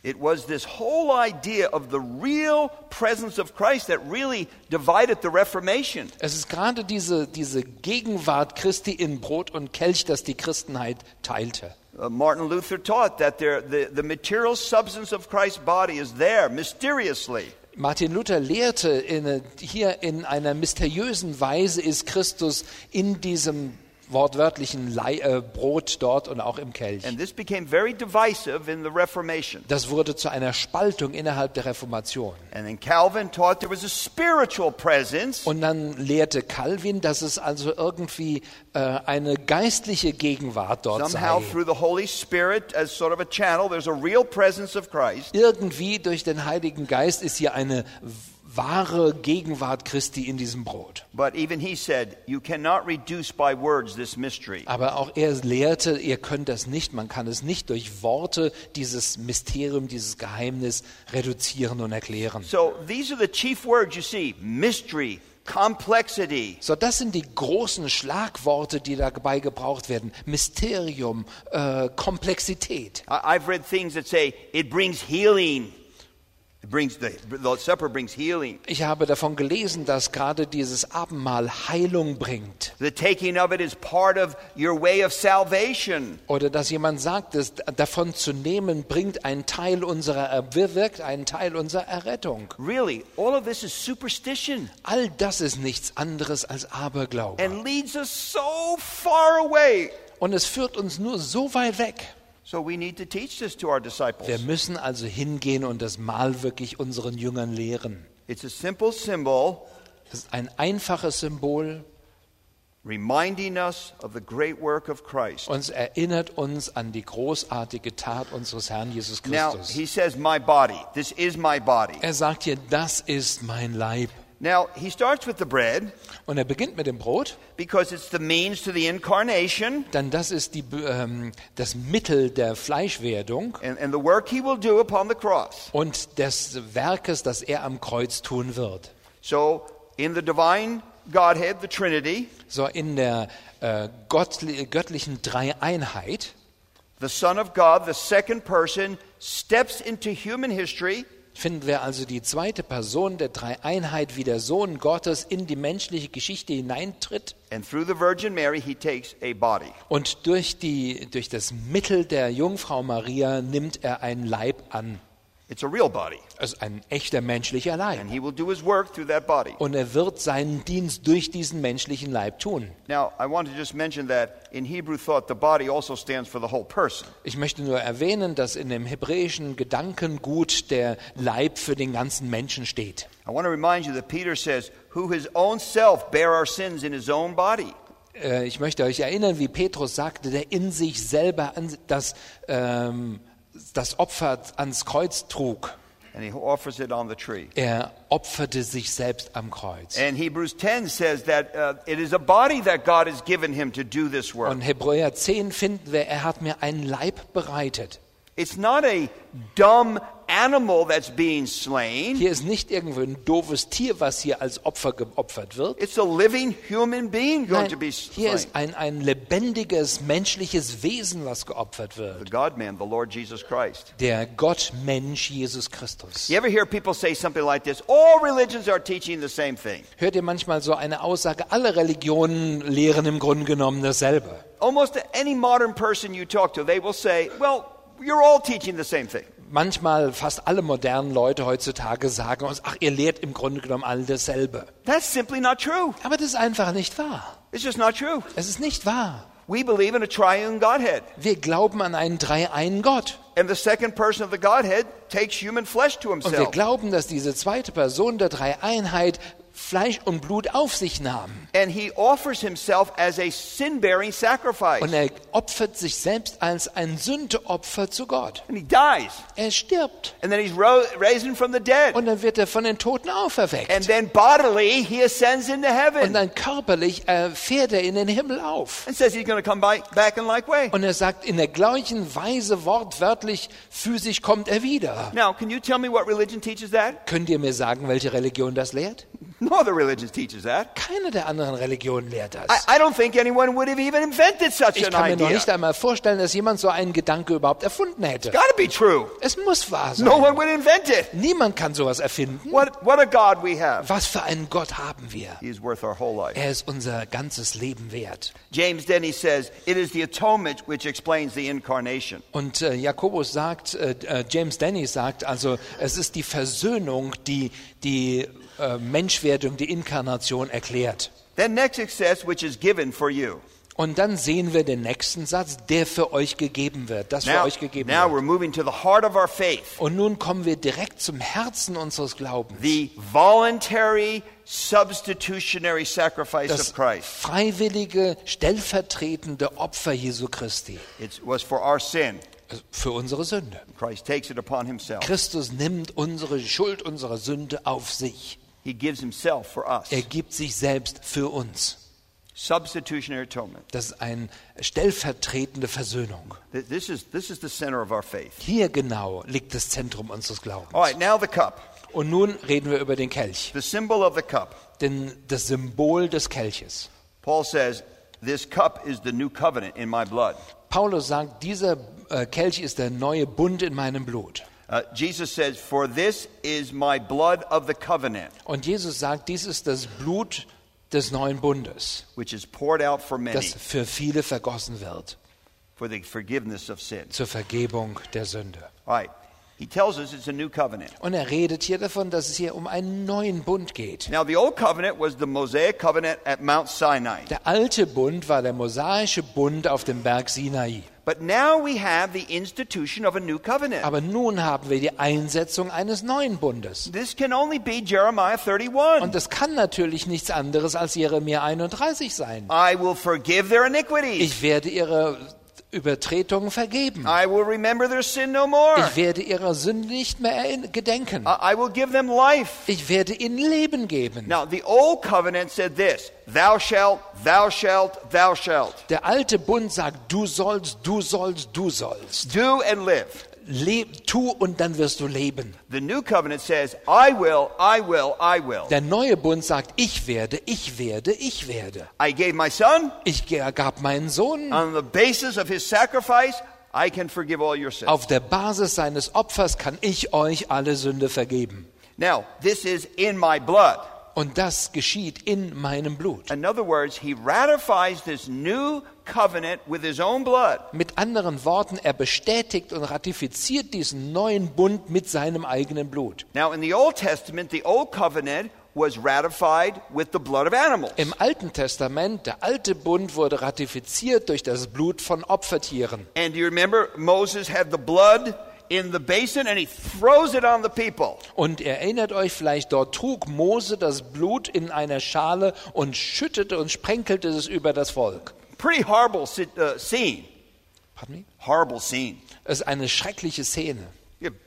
It was this whole idea of the real presence of Christ that really divided the Reformation. Es ist gerade diese, diese Gegenwart Christi in Brot und Kelch, das die Christenheit teilte. Uh, Martin Luther taught that there, the, the material substance of Christ's body is there mysteriously. Martin Luther lehrte, in, hier in einer mysteriösen Weise ist Christus in diesem wortwörtlichen Lei, äh, Brot dort und auch im Kelch. And this became very divisive in the Reformation. Das wurde zu einer Spaltung innerhalb der Reformation. And then Calvin taught there was a spiritual presence Und dann lehrte Calvin, dass es also irgendwie äh, eine geistliche Gegenwart dort somehow sei. through the Holy Spirit as sort of a channel. There's a real presence of Christ. Irgendwie durch den Heiligen Geist ist hier eine wahre Gegenwart Christi in diesem Brot. But even he said, you cannot reduce by words this mystery. Aber auch er lehrte, ihr könnt das nicht, man kann es nicht durch Worte dieses Mysterium, dieses Geheimnis reduzieren und erklären. So these are the chief words you see mystery, complexity. So, das sind die großen Schlagworte, die dabei gebraucht werden. Mysterium, äh, Komplexität. I've read things that say it brings healing. Ich habe davon gelesen, dass gerade dieses Abendmahl Heilung bringt. The taking of it is part of your way of salvation. Oder dass jemand sagt, dass davon zu nehmen bringt einen Teil unserer, bewirkt einen Teil unserer Errettung. Really, all of this is superstition All das ist nichts anderes als Aberglaube. and leads us so far away. Und es führt uns nur so weit weg. So we need to teach this to our disciples. Wir müssen also hingehen und das Mahl wirklich unseren Jüngern lehren. It's a simple symbol Es ist ein einfaches Symbol. reminding us of the great work of Christ. Uns erinnert uns an die großartige Tat unseres Herrn Jesus Now, Christus. he says, My body. This is my body. Er sagt hier, das ist mein Leib. Now, he starts with the bread Und er beginnt mit dem Brot, because it's the means to the incarnation denn das ist die, ähm, das Mittel der Fleischwerdung and, and the work he will do upon the cross. und des Werkes, das er am Kreuz tun wird. So, in the divine Godhead, the Trinity, So in der äh, göttlichen Dreieinheit the Son of God, the second person, steps into human history finden wir also die zweite Person der Dreieinheit, wie der Sohn Gottes in die menschliche Geschichte hineintritt and through the Virgin Mary, he takes a body. und durch, die, durch das Mittel der Jungfrau Maria nimmt er einen Leib an. It's a real body. Also ein echter menschlicher Leib. And he will do his work through that body. Und er wird seinen Dienst durch diesen menschlichen Leib tun. Now, I want to just mention that in Hebrew thought, the body also stands for the whole person. Ich möchte nur erwähnen, dass in dem hebräischen Gedankengut der Leib für den ganzen Menschen steht. I want to remind you that Peter says, who his own self bare our sins in his own body. Äh, Ich möchte euch erinnern, wie Petrus sagte, der in sich selber an- das, ähm, das Opfer ans Kreuz trug. And he offers it on the tree. Er opferte sich selbst am Kreuz. And Hebrews 10 says that uh, it is a body that God has given him to do this work. Und Hebräer 10 finden wir, er hat mir einen Leib bereitet. It's not a dumb animal that's being slain. Hier ist nicht irgendwo ein doofes Tier, was hier als Opfer geopfert wird. It's a living human being going to be hier slain. ist ein, ein lebendiges, menschliches Wesen, was geopfert The wird. God man, the Lord Jesus Christ. Der Gott-Mensch Jesus Christus. You ever hear people say something like this? All religions are teaching the same thing. Hört ihr manchmal so eine Aussage, alle Religionen lehren im Grunde genommen dasselbe. Almost any modern person you talk to, they will say, well, you're all teaching the same thing. Manchmal fast alle modernen Leute heutzutage sagen uns, ach, ihr lehrt im Grunde genommen alle dasselbe. That's simply not true. Aber das ist einfach nicht wahr. It's just not true. Es ist nicht wahr. We believe in a triune Godhead. Wir glauben an einen dreieinen Gott. And the second person of the Godhead takes human flesh to Und wir himself. glauben, dass diese zweite Person der Dreieinheit Fleisch und Blut auf sich nahm. And he offers himself as a sin bearing sacrifice. Und er opfert sich selbst als ein Sündeopfer zu Gott. And he dies. Er stirbt. And then he's ro- raised from the dead. Und dann wird er von den Toten auferweckt. And then bodily, he ascends into Und dann körperlich äh, fährt er in den Himmel auf. and says he's going to come by, back in like way. Und er sagt in der gleichen Weise, wortwörtlich, physisch kommt er wieder. Now, can you tell me what religion teaches that? Könnt ihr mir sagen, welche Religion das lehrt? No other religion teaches that. Keine der anderen Religionen lehrt das. I, I don't think anyone would have even invented such Ich an kann mir noch nicht einmal vorstellen, dass jemand so einen Gedanke überhaupt erfunden hätte. Got to be true. Es muss wahr sein. No one would invent it. Niemand kann sowas erfinden. What, what a God we have. Was für einen Gott haben wir? He is worth our whole life. Er ist unser ganzes Leben wert. James Denny says, It is the atonement which explains the incarnation. Und äh, Jakobus sagt, äh, äh, James Denny sagt, also es ist die Versöhnung, die die äh, Menschwerdung, die Inkarnation erklärt. Then next it says, which is given for you. Und dann sehen wir den nächsten Satz, der für euch gegeben wird, das für Now, euch gegeben wird. moving to the heart of our faith. Und nun kommen wir direkt zum Herzen unseres Glaubens. The voluntary substitutionary sacrifice Das of Christ. freiwillige, stellvertretende Opfer Jesu Christi It was for our sin. also für unsere Sünde. Christ takes it upon himself. Christus nimmt unsere Schuld, unsere Sünde auf sich. He gives himself for us. Er gibt sich selbst für uns. Substitutionary atonement. Das ist eine stellvertretende Versöhnung. Th- This is, this is the center of our faith. Hier genau liegt das Zentrum unseres Glaubens. All right, now the cup. Und nun reden wir über den Kelch, The symbol of the cup. denn das Symbol des Kelches. Paul says, This cup is the new covenant in my blood. Paulus sagt, dieser äh, Kelch ist der neue Bund in meinem Blut. Uh, Jesus says, For this is my blood of the covenant, Und Jesus sagt, dies ist das Blut des neuen Bundes, which is poured out for many das für viele vergossen wird for the forgiveness of sins. zur Vergebung der Sünde. All right. He tells us it's a new covenant. Und er redet hier davon, dass es hier um einen neuen Bund geht. Now, the old covenant was the Mosaic covenant at Mount Sinai. Der alte Bund war der mosaische Bund auf dem Berg Sinai. But now we have the institution of a new covenant. Aber nun haben wir die Einsetzung eines neuen Bundes. This can only be Jeremiah 31. Und das kann natürlich nichts anderes als Jeremia 31 sein. I will forgive their iniquities. Ich werde ihre Übertretungen vergeben. I will remember their sin no more. Ich werde ihrer Sünde nicht mehr gedenken. I will give them life. Ich werde ihnen Leben geben. Now, the old covenant said this Thou shalt, thou shalt, thou shalt. Der alte Bund sagt, du sollst, du sollst, du sollst. Do and live. Leb, tu und dann wirst du leben. The new covenant says, I will, I will, I will. Der neue Bund sagt, ich werde, ich werde, ich werde. I gave my son. Ich gab meinen Sohn. On the basis of his sacrifice, I can forgive all your sins. Auf der Basis seines Opfers kann ich euch alle Sünde vergeben. Now, this is in my blood. Und das geschieht in meinem Blut. In other words, he ratifies this new covenant with his own blood. Mit anderen Worten, er bestätigt und ratifiziert diesen neuen Bund mit seinem eigenen Blut. Now, in the Old Testament, the Old Covenant was ratified with the blood of animals. Im Alten Testament, der alte Bund wurde ratifiziert durch das Blut von Opfertieren. And do you remember Moses had the blood in the basin and he throws it on the people? Und erinnert euch vielleicht, dort trug Mose das Blut in einer Schale und schüttete und sprenkelte es über das Volk. Pretty horrible uh, scene. Pardon me? Horrible scene. Es ist eine schreckliche Szene.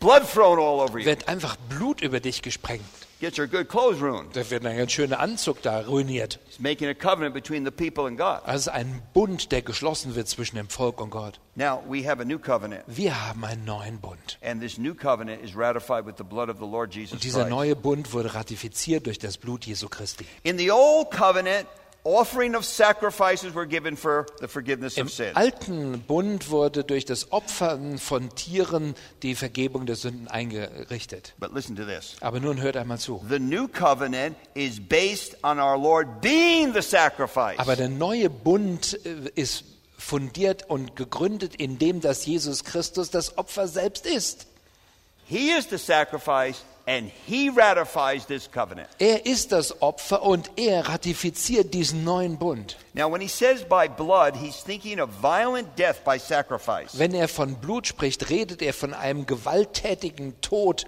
Blood thrown all over you. Wird einfach Blut über dich gesprengt. Gets our good clothes ruined. Da wird ein ganz schöner Anzug da ruiniert. He's making a covenant between the people and God. Ist ein Bund, der geschlossen wird zwischen dem Volk und Gott. Now we have a new covenant, Wir haben einen neuen Bund. and this new covenant is ratified with the blood of the Lord Jesus Und dieser Christ. neue Bund wurde ratifiziert durch das Blut Jesu Christi. In the old covenant, offering of sacrifices were given for the forgiveness Im of sin. alten Bund wurde durch das Opfern von Tieren die Vergebung der Sünden eingerichtet. But listen to this. Aber nun hört einmal zu. The new covenant is based on our Lord being the sacrifice. Aber der neue Bund äh, ist fundiert und gegründet in dem, dass Jesus Christus das Opfer selbst ist. He is the sacrifice, and He ratifies this covenant. Er ist das Opfer und er ratifiziert diesen neuen Bund. Now, when He says by blood, He's thinking of violent death by sacrifice. Wenn er von Blut spricht, redet er von einem gewalttätigen Tod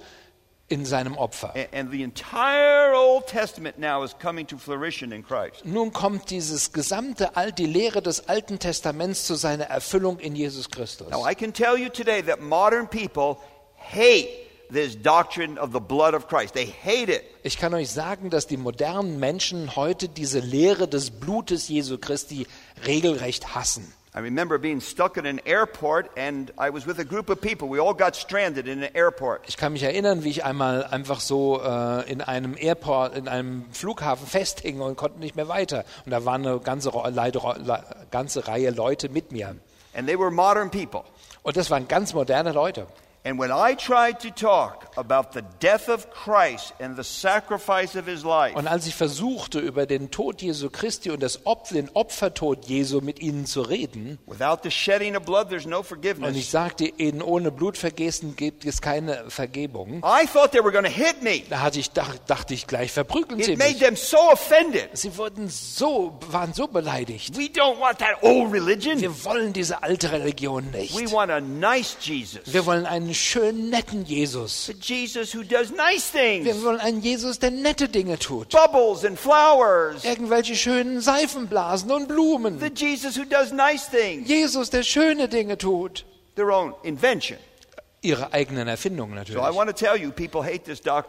in seinem Opfer. And the entire Old Testament now is coming to fruition in Christ. Nun kommt dieses gesamte Alt, die Lehre des Alten Testaments zu seiner Erfüllung in Jesus Christus. Now, I can tell you today that modern people hate this doctrine of the blood of Christ. They hate it. Ich kann euch sagen, dass die modernen Menschen heute diese Lehre des Blutes Jesu Christi regelrecht hassen. I remember being stuck in an airport, and I was with a group of people. We all got stranded in an airport. Ich kann mich erinnern, wie ich einmal einfach so äh, in einem Airport, in einem Flughafen festhing und konnte nicht mehr weiter. Und da war eine ganze, Le- ganze Reihe Leute mit mir. And they were modern people. Und das waren ganz moderne Leute. And when I tried to talk about the death of Christ and the sacrifice of his life, Und als ich versuchte, über den Tod Jesu Christi und das Opfer, den Opfertod Jesu mit ihnen zu reden, without the shedding of blood, there's no und ich forgiveness. sagte ihnen, ohne Blutvergessen gibt es keine Vergebung, I thought they were going to hit me. da hatte ich, dach, dachte ich gleich, verprügeln sie It made mich. them so offended. Sie wurden so, waren so beleidigt. We don't want that old religion. Wir wollen diese alte Religion nicht. We want a nice Jesus. Wir wollen einen schönen, netten Jesus. Jesus who does nice things. Wir wollen einen Jesus, der nette Dinge tut. Bubbles and flowers. Irgendwelche schönen Seifenblasen und Blumen. The Jesus who does nice things. Jesus, der schöne Dinge tut. Their own invention. Ihre eigenen Erfindungen natürlich.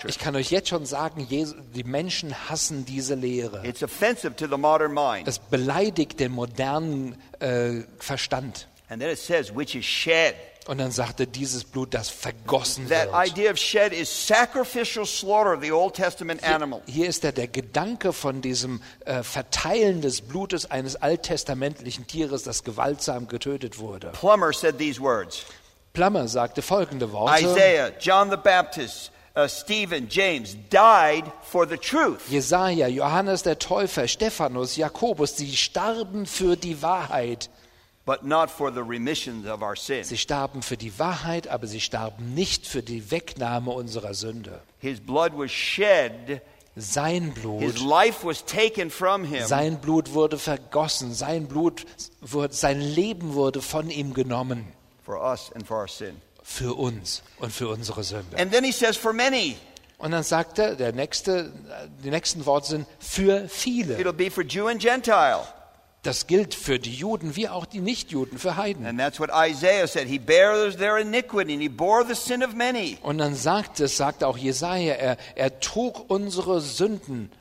Ich kann euch jetzt schon sagen, die Menschen hassen diese Lehre. It's offensive to the modern mind. Das beleidigt den modernen äh, Verstand. And then it says, which is shed. Und dann sagt er, dieses Blut, das vergossen That wird. idea of shed is sacrificial slaughter of the Old Testament animal. Hier ist ja der Gedanke von diesem äh, Verteilen des Blutes eines alttestamentlichen Tieres, das gewaltsam getötet wurde. Plummer said these words Plummer sagte folgende Worte. Isaiah, John the Baptist, uh, Stephen, James died for the truth. Jesaja, Johannes der Täufer, Stephanus, Jakobus, sie starben für die Wahrheit. But not for the remission of our sin. Sie starben für die Wahrheit, aber sie starben nicht für die Wegnahme unserer Sünde. His blood was shed, Sein his Blut, life was taken from him sein Blut wurde vergossen, sein Blut, wurde, sein Leben wurde von ihm genommen for us and for our sin. für uns und für unsere Sünde. And then he says, for many. Und dann sagt er, der nächste, die nächsten Worte sind für viele. It'll be for Jew and Gentile. Das gilt für die Juden wie auch die Nichtjuden, für Heiden. And that's what Isaiah said. He bears their iniquity and he bore the sin of many. Und dann sagt es, sagt auch Jesaja, er, er trug unsere Sünden.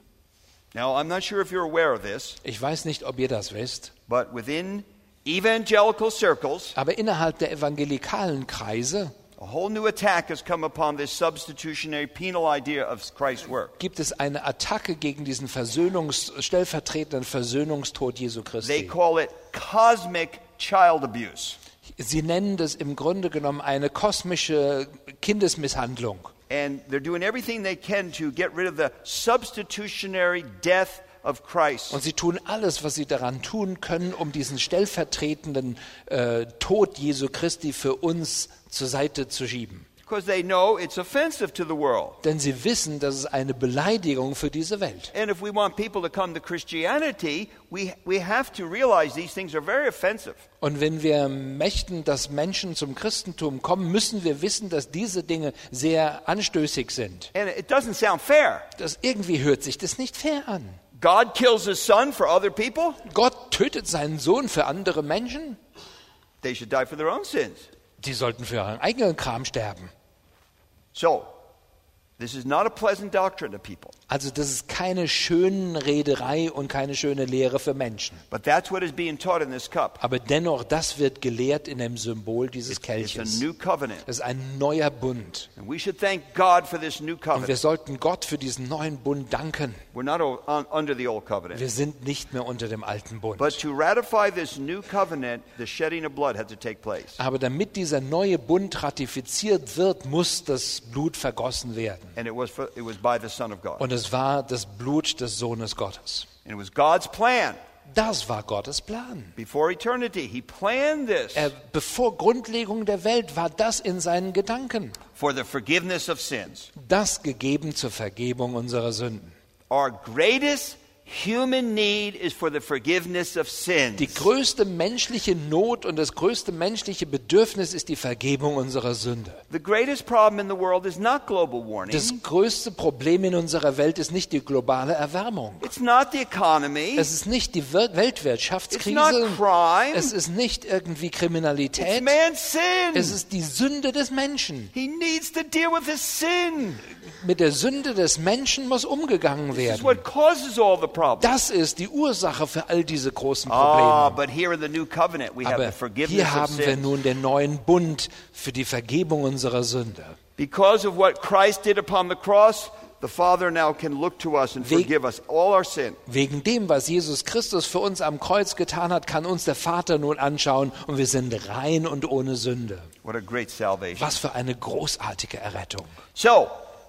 Now, I'm not sure if you're aware of this, Ich weiß nicht, ob ihr das wisst, but within evangelical circles, aber innerhalb der evangelikalen Kreise a whole new attack has come upon this substitutionary penal idea of Christ's work. gibt es eine Attacke gegen diesen Versöhnungs, stellvertretenden Versöhnungstod Jesu They Christi. call it cosmic child abuse. Sie nennen das im Grunde genommen eine kosmische Kindesmisshandlung. And they're doing everything they can to get rid of the substitutionary death of Christ. Und sie tun alles, was sie daran tun können, um diesen stellvertretenden äh, Tod Jesu Christi für uns zur Seite zu schieben. Because they know it's offensive to the world. Denn sie wissen, dass es eine Beleidigung für diese Welt. And if we want people to come to Christianity, we, we have to realize these things are very offensive. Und wenn wir möchten, dass Menschen zum Christentum kommen, müssen wir wissen, dass diese Dinge sehr anstößig sind. And it doesn't sound fair. Das irgendwie hört sich das nicht fair an. God kills his son for other people, Gott tötet seinen Sohn für andere Menschen. they should die for their own sins. Die sollten für ihren eigenen Kram sterben. So, Also das ist keine schöne Rederei und keine schöne Lehre für Menschen. but that's what is being taught in this cup. Aber dennoch, das wird gelehrt in dem Symbol dieses It's a Kelches. new covenant. Das ist ein neuer Bund. And we should thank God for this new Und wir sollten Gott für diesen neuen Bund danken. We're not o- un- under the old covenant. Wir sind nicht mehr unter dem alten Bund. But to ratify this new covenant, the shedding of blood had to take place. Aber damit dieser neue Bund ratifiziert wird, muss das Blut vergossen werden. Und es war das Blut des Sohnes Gottes. And it was God's plan. Das war Gottes Plan. Before eternity, He planned this Er, bevor Grundlegung der Welt war das in seinen Gedanken. for the forgiveness of sins. Das gegeben zur Vergebung unserer Sünden. Our greatest human need is for the forgiveness of sins. Die größte menschliche Not und das größte menschliche Bedürfnis ist die Vergebung unserer Sünde. The greatest problem in the world is not global warming. Das größte Problem in unserer Welt ist nicht die globale Erwärmung. It's not the economy. Es ist nicht die Wir- Weltwirtschaftskrise. It's not crime. Es ist nicht irgendwie It's Kriminalität. Es ist die Sünde des Menschen. Mit der Sünde des Menschen muss umgegangen werden. Das ist die Ursache für all diese großen Ah, Probleme. Aber hier haben wir nun den neuen Bund für die Vergebung unserer Sünde. Because of what Christ did upon the cross, the Father now can look to us and forgive us all our sin. Wegen dem, was Jesus Christus für uns am Kreuz getan hat, kann uns der Vater nun anschauen und wir sind rein und ohne Sünde. What a great salvation. Was für eine großartige Errettung. So,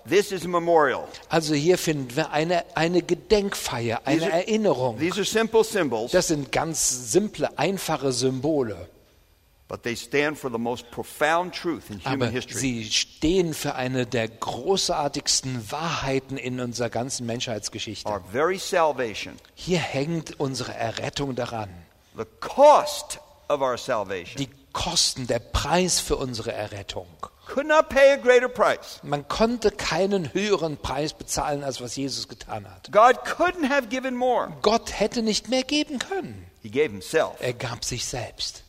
this is a memorial. Also hier finden wir eine, eine Gedenkfeier, eine These are- Erinnerung. These are simple symbols, Das sind ganz simple, einfache Symbole. but they stand for the most profound truth in human Aber history. sie stehen für eine der großartigsten Wahrheiten in unserer ganzen Menschheitsgeschichte. Our very salvation, Hier hängt unsere Errettung daran. the cost of our salvation, Die Kosten, der Preis für unsere Errettung. Man konnte keinen höheren Preis bezahlen, als was Jesus getan hat. God couldn't have given more. Gott hätte nicht mehr geben können. Er gab sich selbst.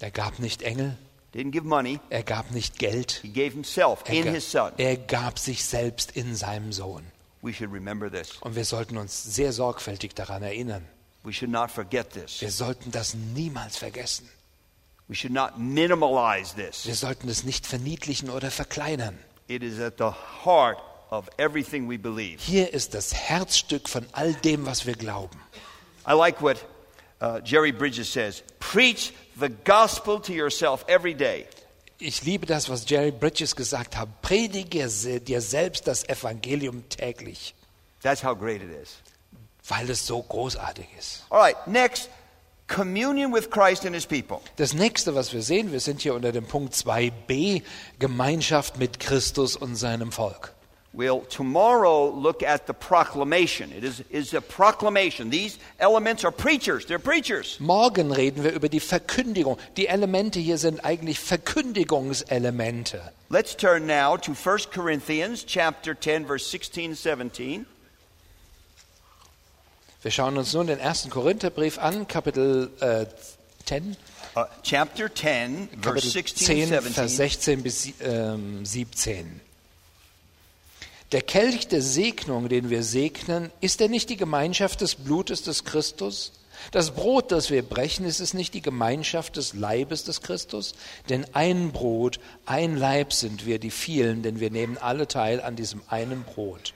Er gab nicht Engel, er gab nicht Geld. Er, er gab sich selbst in seinem Sohn. We should remember this. Und wir sollten uns sehr sorgfältig daran erinnern. Wir sollten das niemals vergessen. We should not minimalize this. Wir sollten es nicht verniedlichen oder verkleinern. It is at the heart of everything we believe. Hier ist das Herzstück von all dem, was wir glauben. I like what uh, Jerry Bridges says preach the gospel to yourself every day. Ich liebe das, was Jerry Bridges gesagt hat. Predige dir selbst das Evangelium täglich, That's how great it is. weil es so großartig ist. All right, next communion with Christ and his people. Das nächste, was wir sehen, wir sind hier unter dem Punkt 2b, Gemeinschaft mit Christus und seinem Volk. We'll tomorrow look at the proclamation. It is, is a proclamation. These elements are preachers, they're preachers. Morgen reden wir über die Verkündigung. Die Elemente hier sind eigentlich Verkündigungselemente. Let's turn now to 1 Corinthians chapter 10 verse 16 17. Wir schauen uns nun den ersten Korintherbrief an, Kapitel äh, 10, Uh, chapter 10 verse Kapitel 16 10, 17. Vers 16 bis ähm, 17. Der Kelch der Segnung, den wir segnen, ist er nicht die Gemeinschaft des Blutes des Christus? Das Brot, das wir brechen, ist es nicht die Gemeinschaft des Leibes des Christus? Denn ein Brot, ein Leib sind wir, die vielen, denn wir nehmen alle teil an diesem einen Brot.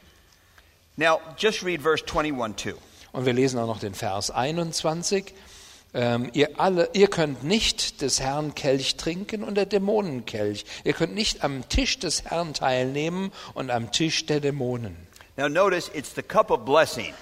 Now, just read verse 21 too. Und wir lesen auch noch den Vers 21. Ähm, ihr alle, ihr könnt nicht des Herrn Kelch trinken und der Dämonen Kelch. Ihr könnt nicht am Tisch des Herrn teilnehmen und am Tisch der Dämonen. Now, notice it's the cup of blessing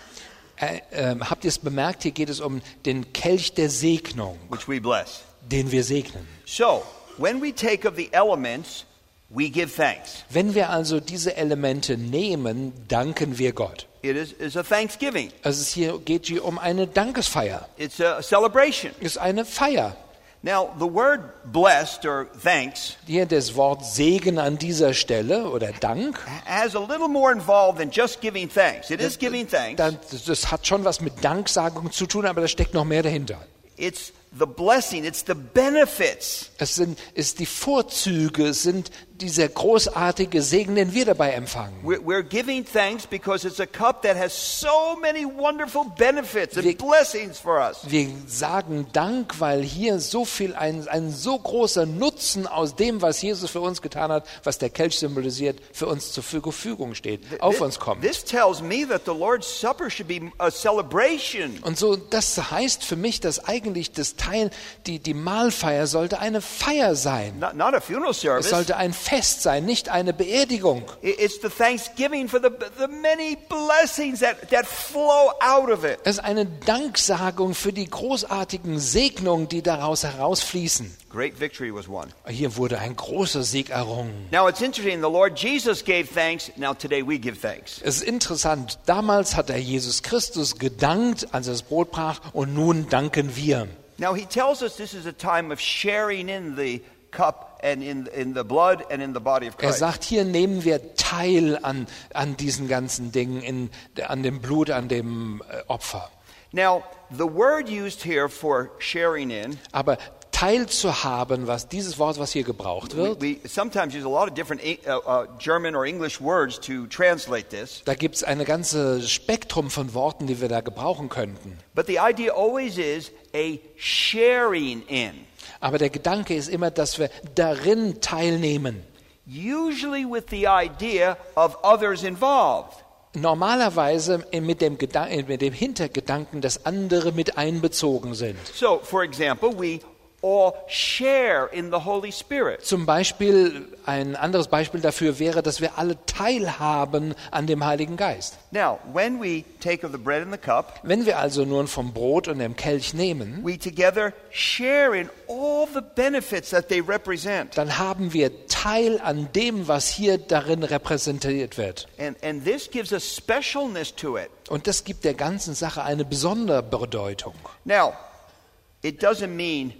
Äh, ähm, habt ihr es bemerkt? Hier geht es um den Kelch der Segnung, which we bless. den wir segnen. So, when we take of the elements, we give thanks. Wenn wir also diese Elemente nehmen, danken wir Gott. It is, is a thanksgiving, Also es hier geht hier um eine Dankesfeier. it's a celebration. Es ist eine Feier. Now, the word blessed or thanks Hier das Wort Segen an dieser Stelle oder Dank. has a little more involved than just giving thanks. It is giving thanks. Das, das hat schon was mit Danksagung zu tun, aber da steckt noch mehr dahinter. It's the blessing, it's the benefits. Es sind ist die Vorzüge, sind dieser großartige Segen, den wir dabei empfangen. We're, we're giving thanks because it's a cup that has so many wonderful benefits and Wir- blessings for us. Wir sagen Dank, weil hier so viel ein, ein so großer Nutzen aus dem, was Jesus für uns getan hat, was der Kelch symbolisiert, für uns zur Verfügung steht, auf uns kommt. This tells me that the Lord's Supper should be a celebration. Und so, das heißt für mich, dass eigentlich das Teil, die, die Mahlfeier sollte eine Feier sein. Not, not a funeral Es service. sollte ein Fest sein, nicht eine Beerdigung. I- It's the thanksgiving for the, the many blessings that, that flow out of it. Es ist eine Danksagung für die großartigen Segnungen, die daraus herausfließen. Great victory was won. Hier wurde ein großer Sieg errungen. Now it's interesting, the Lord Jesus gave thanks. Now today we give thanks. Es ist interessant, damals hat er Jesus Christus gedankt, als er das Brot brach, und nun danken wir. Now he tells us this is a time of sharing in the cup and in, in the blood and in the body of Er Christ. sagt, hier nehmen wir teil an, an diesen ganzen Dingen, in, an dem Blut, an dem äh, Opfer. Now, the word used here for sharing in, Aber teilzuhaben, was dieses Wort, was hier gebraucht we, wird, we sometimes use a lot of different uh, uh, German or English words to translate this. da gibt es ein ganzes Spektrum von Worten, die wir da gebrauchen könnten. But the idea always is a sharing in, Aber der Gedanke ist immer, dass wir darin teilnehmen. usually with the idea of others involved. Normalerweise mit dem, mit dem Hintergedanken, dass andere mit einbezogen sind. So, for example, we all share in the Holy Spirit. Zum Beispiel, ein anderes Beispiel dafür wäre, dass wir alle teilhaben an dem Heiligen Geist. Now, when we take of the bread and the cup, Wenn wir also nun vom Brot und dem Kelch nehmen, we together share in all the benefits that they represent. dann haben wir Teil an dem, was hier darin repräsentiert wird. And, and this gives a specialness to it. Und das gibt der ganzen Sache eine besondere Bedeutung. Now, it doesn't mean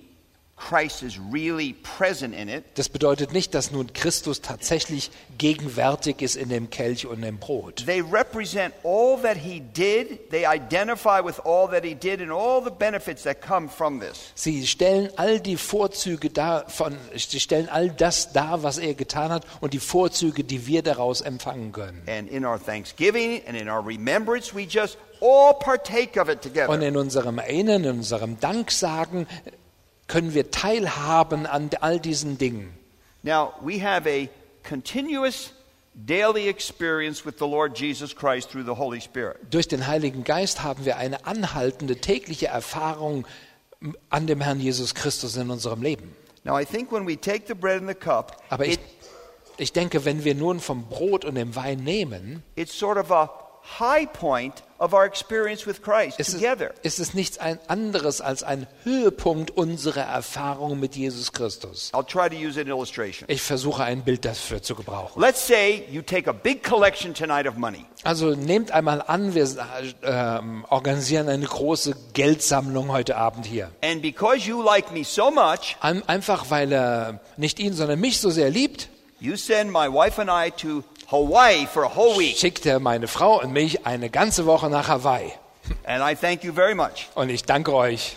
Das bedeutet nicht, dass nun Christus tatsächlich gegenwärtig ist in dem Kelch und dem Brot. They represent all that he did. They identify with all that he did and all the benefits that come from this. Sie stellen all die Vorzüge dar, von, sie stellen all das dar, was er getan hat und die Vorzüge, die wir daraus empfangen können. And in our thanksgiving and in our remembrance, we just all partake of it Und together. in unserem Erinnern, in unserem Danksagen können wir teilhaben an all diesen Dingen. Now, we have a continuous daily experience with the Lord Jesus Christ through the Holy Spirit. Durch den Heiligen Geist haben wir eine anhaltende tägliche Erfahrung an dem Herrn Jesus Christus in unserem Leben. Now, I think when we take the bread and the cup, Aber ich, ich denke, wenn wir nun vom Brot und dem Wein nehmen, it's sort of a high point of our experience with Christ ist es, together. ist es nichts anderes als ein Höhepunkt unserer Erfahrung mit Jesus Christus. I'll try to use an illustration. Ich versuche ein Bild dafür zu gebrauchen. Let's say you take a big collection tonight of money. Also nehmt einmal an, wir ähm, organisieren eine große Geldsammlung heute Abend hier. And because you like me so much, Ein- Einfach weil er nicht ihn, sondern mich so sehr liebt, you send my wife and I to Hawaii for a whole week. schickt er meine Frau und mich eine ganze Woche nach Hawaii. And I thank you very much. Und ich danke euch.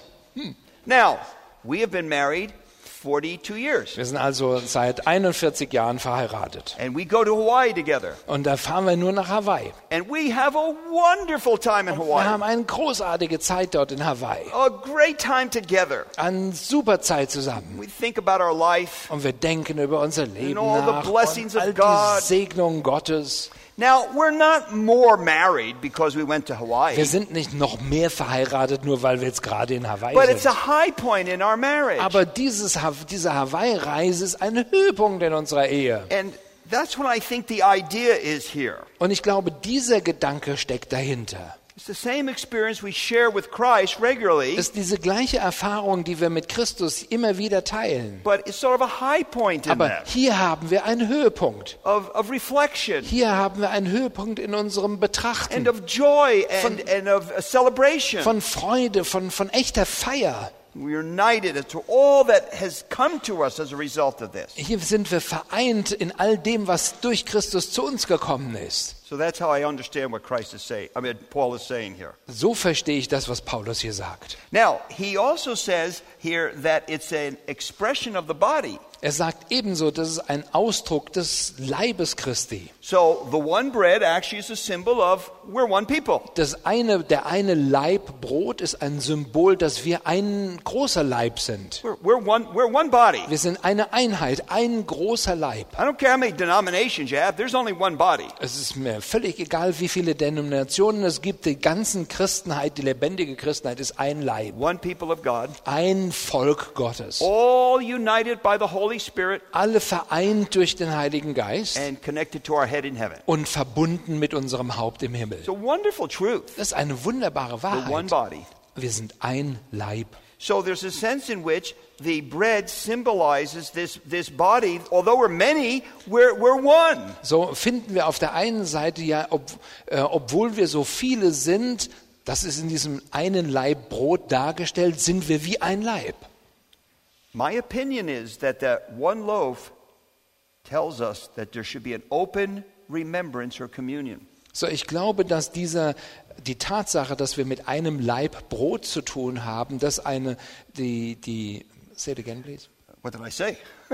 Now, we have been married 42 years. Wir sind also seit 41 Jahren verheiratet. And we go to Hawaii together. Und da fahren wir nur nach Hawaii. And we have a wonderful time in Wir Hawaii. haben eine großartige Zeit dort in Hawaii. A great time together. Eine super Zeit zusammen. We think about our life. Und wir denken über unser Leben all the nach blessings und all of God. die Segnungen Gottes. Now, we're not more married because we went to Hawaii, Wir sind nicht noch mehr verheiratet, nur weil wir jetzt gerade in Hawaii but it's sind. a high point in our marriage. Aber dieses, diese Hawaii-Reise ist ein Höhepunkt in unserer Ehe. And that's what I think the idea is here. Und ich glaube, dieser Gedanke steckt dahinter. Ist diese gleiche Erfahrung, die wir mit Christus immer wieder teilen. Aber hier haben wir einen Höhepunkt. Hier haben wir einen Höhepunkt in unserem Betrachten. Von Freude, von, von echter Feier. Hier sind wir vereint in all dem, was durch Christus zu uns gekommen ist. So verstehe ich das, was Paulus hier sagt. Now, he also says here that it's an expression of the body. Er sagt ebenso, das ist ein Ausdruck des Leibes Christi. So the one bread actually is a symbol of we're one people. Das eine, der eine Leib Brot ist ein Symbol, dass wir ein großer Leib sind. We're, we're one we're one body. Wir sind eine Einheit, ein großer Leib. I don't care how many denominations you have, there's only one body. Es ist mir völlig egal, wie viele Denominationen es gibt. Die ganzen Christenheit, die lebendige Christenheit ist ein Leib, One people of God, ein Volk Gottes. all united by the Holy Spirit Alle vereint durch den Heiligen Geist and connected to our head in heaven. und verbunden mit unserem Haupt im Himmel. It's a wonderful truth. Das ist eine wunderbare Wahrheit. body. Wir sind ein Leib. So there's a sense in which the bread symbolizes this, this body. Although we're many, we're, we're one. So finden wir auf der einen Seite ja, ob, äh, obwohl wir so viele sind, das ist in diesem einen Leib Brot dargestellt, sind wir wie ein Leib. My opinion is that that one loaf tells us that there should be an open remembrance or communion. So, ich glaube, dass dieser, die Tatsache, dass wir mit einem Leib Brot zu tun haben, dass eine, die, die, say it again, please. What did I say? [laughs]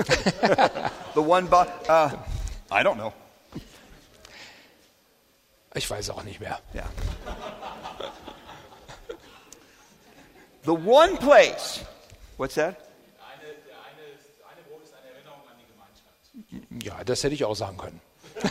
the one body. Uh, I don't know. Ich weiß auch nicht mehr. Yeah. the one place. What's that? Ja, das hätte ich auch sagen können. [laughs]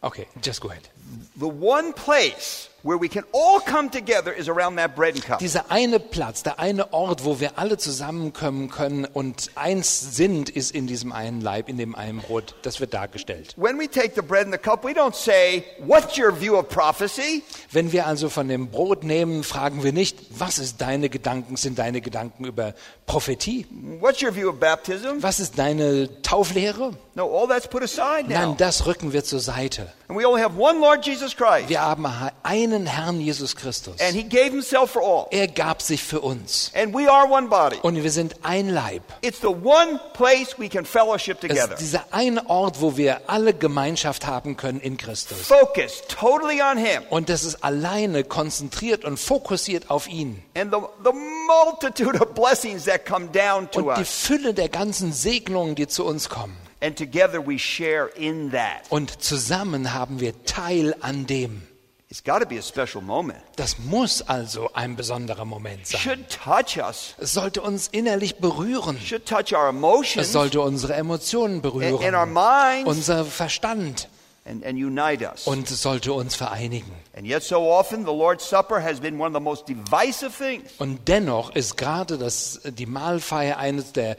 okay, just go ahead. The one place where we can all come together is around that bread and cup. Dieser eine Platz, der eine Ort, wo wir alle zusammenkommen können und eins sind, ist in diesem einen Leib, in dem einen Brot. Das wird dargestellt. When we take the bread and the cup, we don't say, What's your view of prophecy? Wenn wir also von dem Brot nehmen, fragen wir nicht, was ist deine Gedanken, sind deine Gedanken über Prophetie? What's your view of baptism? Was ist deine Tauflehre? No, all that's put aside now. Nein, das rücken wir zur Seite. And we only have one Lord Jesus Christ. Wir haben einen Herrn Jesus Christus. And he gave himself for all. Er gab sich für uns. And we are one body. Und wir sind ein Leib. It's the one place we can fellowship Es together. ist dieser eine Ort, wo wir alle Gemeinschaft haben können in Christus. Focus totally on him. Und das ist alleine konzentriert und fokussiert auf ihn. And the, the multitude of blessings that come down to Und die us. Fülle der ganzen Segnungen, die zu uns kommen. And together we share in that. Und zusammen haben wir Teil an dem. It's got to be a special moment. Das muss also ein besonderer Moment sein. Should touch us. Es sollte uns innerlich berühren. Should touch our Es emotions sollte unsere Emotionen and, and our berühren. minds Unser Verstand. and, and unite us. Und es sollte uns vereinigen. And yet, so often, the Lord's Supper has been one of the most divisive things. Und dennoch ist gerade das, die Mahlfeier eines der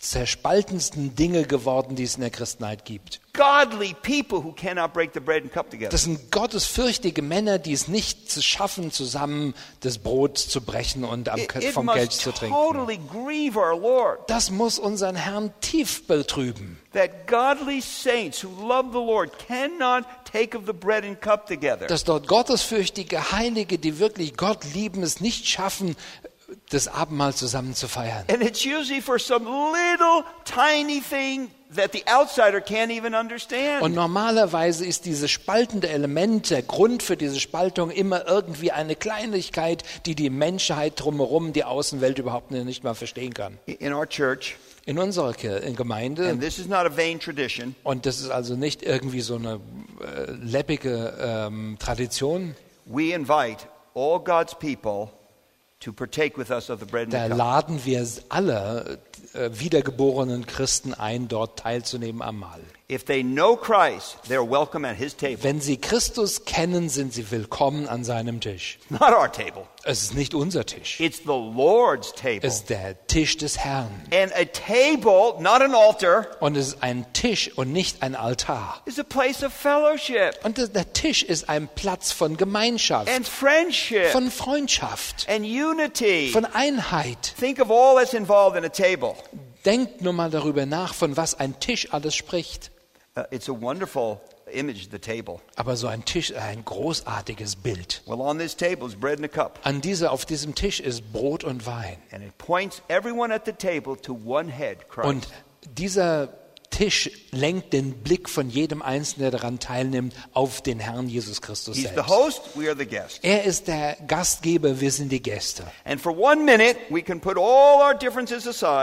zerspaltensten Dinge geworden, die es in der Christenheit gibt. Das sind gottesfürchtige Männer, die es nicht zu schaffen, zusammen das Brot zu brechen und am, vom must zu trinken. Das muss unseren Herrn tief betrüben. that godly saints who love the Lord cannot take of the bread and cup together. Dass dort gottesfürchtige Heilige, die wirklich Gott lieben, es nicht schaffen, das Abendmahl zusammen zu feiern. And it's usually for some little tiny thing that the outsider can't even understand. Und normalerweise ist dieses spaltende Element, der Grund für diese Spaltung, immer irgendwie eine Kleinigkeit, die die Menschheit drumherum, die Außenwelt überhaupt nicht mal verstehen kann. In our church, In unserer Gemeinde, this is not a vain tradition, und das ist also nicht irgendwie so eine äh, läppige ähm, Tradition, we invite all God's people da laden wir alle äh, wiedergeborenen Christen ein, dort teilzunehmen am Mahl. If they know Christ, they're welcome at his table. Wenn sie Christus kennen, sind sie willkommen an seinem Tisch. Not our table. Es ist nicht unser Tisch, It's the Lord's table. es ist der Tisch des Herrn. And a table, not an altar, Und es ist ein Tisch und nicht ein Altar. is a place of fellowship Und der Tisch ist ein Platz von Gemeinschaft, and friendship von Freundschaft, and unity. von Einheit. Think of all that's involved in a table. Denkt nur mal darüber nach, von was ein Tisch alles spricht. Uh, it's a wonderful image, the table. Aber so ein Tisch ist ein großartiges Bild. Well, on this table is bread and a cup. An dieser, auf diesem Tisch ist Brot und Wein. And it points everyone at the table to one head, Christ. Und dieser Tisch lenkt den Blick von jedem Einzelnen, der daran teilnimmt, auf den Herrn Jesus Christus He's the selbst. host, we are the guest. Er ist der Gastgeber, wir sind die Gäste.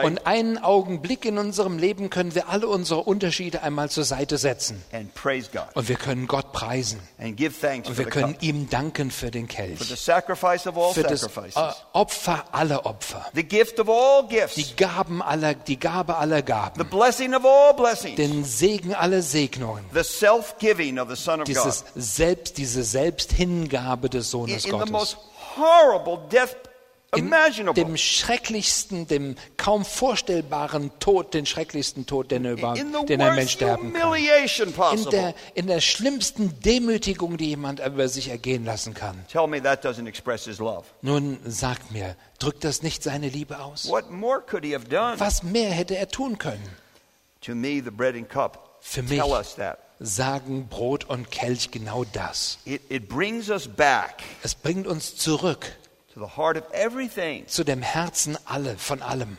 Und einen Augenblick in unserem Leben können wir alle unsere Unterschiede einmal zur Seite setzen. and praise God Und wir können Gott preisen. Und wir the, können ihm danken für den for the Kelch. sacrifice of all Für das sacrifices, äh, Opfer aller Opfer. the gift of all gifts, Die Gaben aller, die Gabe aller the Gaben. blessing of all Den Segen aller Segnungen. the self-giving of the Son of God Dieses Selbst, diese Selbsthingabe des Sohnes Gottes. In dem schrecklichsten, dem kaum vorstellbaren Tod, den schrecklichsten Tod, den, er über, den ein Mensch sterben kann. In der, in der schlimmsten Demütigung, die jemand über sich ergehen lassen kann. Nun sagt mir, drückt das nicht seine Liebe aus? Was mehr hätte er tun können? To me, the bread and cup Für mich tell us that. sagen Brot und Kelch genau das. It, it brings us back Es bringt uns zurück to the heart of everything. zu dem Herzen alle, von allem.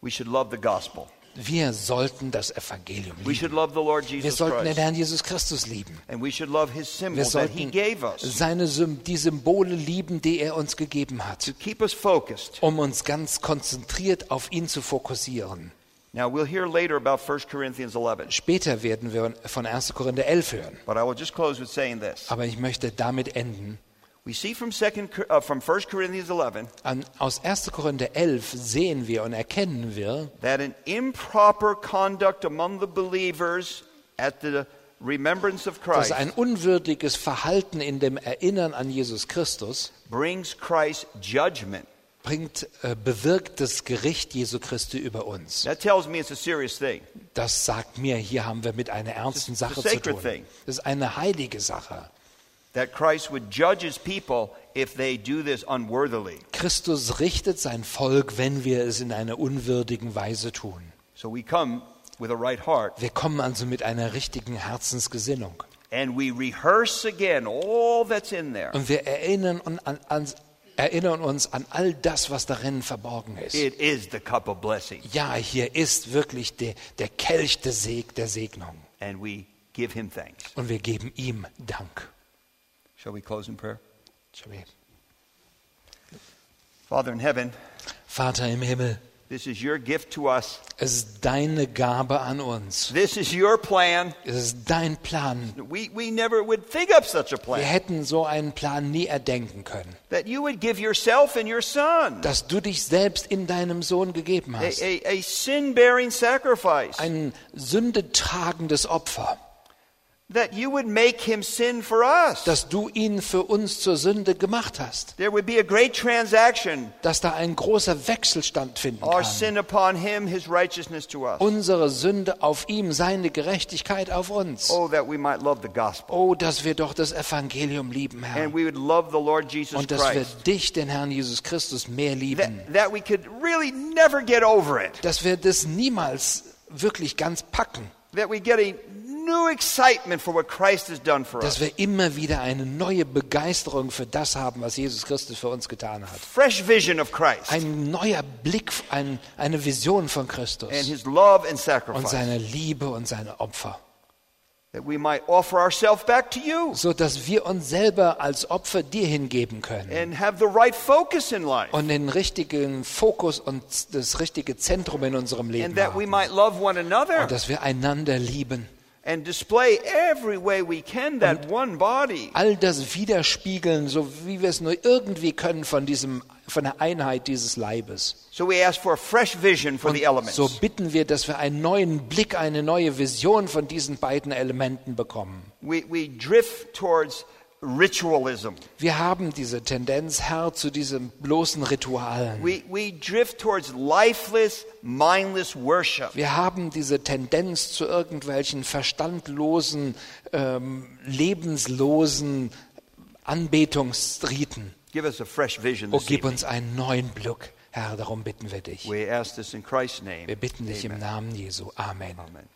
We should love the gospel. Wir sollten das Evangelium We lieben. should love the Lord Wir Jesus sollten den Christ. Herrn Jesus Christus lieben. And we should love his Wir symbols that he sollten gave us seine Sym die Symbole lieben, die er uns gegeben hat, to keep us focused. um uns ganz konzentriert auf ihn zu fokussieren. Now, we'll hear later about 1 Corinthians 11, Später werden wir von 1. Korinther 11 hören. but I will just close with saying this. Aber ich möchte damit enden. We see from, second, uh, from 1 Corinthians 11 An, aus 1. Korinther 11 sehen wir und erkennen wir, that an improper conduct among the believers at the remembrance of dass Christ ein unwürdiges Verhalten in dem Erinnern an Jesus Christus brings Christ's judgment. Bringt, äh, bewirkt das Gericht Jesu Christi über uns. That tells me it's a serious thing. Das sagt mir, hier haben wir mit einer ernsten Sache zu tun. thing. Das ist eine heilige Sache. That Christ would judge his people if they do this unworthily. Christus richtet sein Volk, wenn wir es in einer unwürdigen Weise tun. So we come with a right heart Wir kommen also mit einer richtigen Herzensgesinnung. and we rehearse again all that's in there. Und wir erinnern, an, an, erinnern uns an all das, was darin verborgen ist. It is the cup of blessing. Ja, hier ist wirklich der, der Kelch der, Seg, der Segnung. And we give him thanks. Und wir geben ihm Dank. Shall we close in prayer? Shall we- Father in heaven, Vater im Himmel, this is your gift to us. es ist deine Gabe an uns. This is your plan. Es ist dein Plan. We, we never would think of such a Wir plan. hätten so einen Plan nie erdenken können. That you would give yourself and your son Dass du dich selbst in deinem Sohn gegeben a, hast. a, a sin bearing sacrifice. Ein sündetragendes Opfer. That you would make him sin for us. Dass du ihn für uns zur Sünde gemacht hast. There would be a great transaction. Dass da ein großer Wechsel stattfinden Our kann. sin upon him, his righteousness to us. Unsere Sünde auf ihm, seine Gerechtigkeit auf uns. Oh, that we might love the gospel. Oh, dass wir doch das Evangelium lieben, Herr. And we would love the Lord Jesus Und dass wir Christ. dich, den Herrn Jesus Christus, mehr That, lieben. that we could really never get over it. Dass wir das niemals wirklich ganz packen. That we get a new excitement for what Christ has done for Dass wir immer wieder eine neue Begeisterung für das haben, was Jesus Christus für uns getan hat. Fresh vision of Christ Ein neuer Blick, ein, eine Vision von Christus and his love and und sacrifice. seine Liebe und seine Opfer. That we might offer ourselves back to you So dass wir uns selber als Opfer dir hingeben können. and have the right focus in life. Und den richtigen Fokus und das richtige Zentrum in unserem Leben And that we haben. might love one another Und dass wir einander lieben. And display every way we can that one body. All das widerspiegeln, so wie wir es nur irgendwie können von, diesem, von der Einheit dieses Leibes. So we ask for a fresh vision for Und the elements. so bitten wir, dass wir einen neuen Blick, eine neue Vision von diesen beiden Elementen bekommen. We, we drift towards ritualism. Wir haben diese Tendenz, Herr, zu diesen bloßen Ritualen. We, we drift towards lifeless, mindless worship. Wir haben diese Tendenz zu irgendwelchen verstandlosen, ähm, lebenslosen Anbetungsriten. Give us a fresh vision Oh, gib uns einen neuen Blick, Herr, darum bitten wir dich. We ask this in Christ's name. Wir bitten dich im Amen. Namen Jesu. Amen. Amen.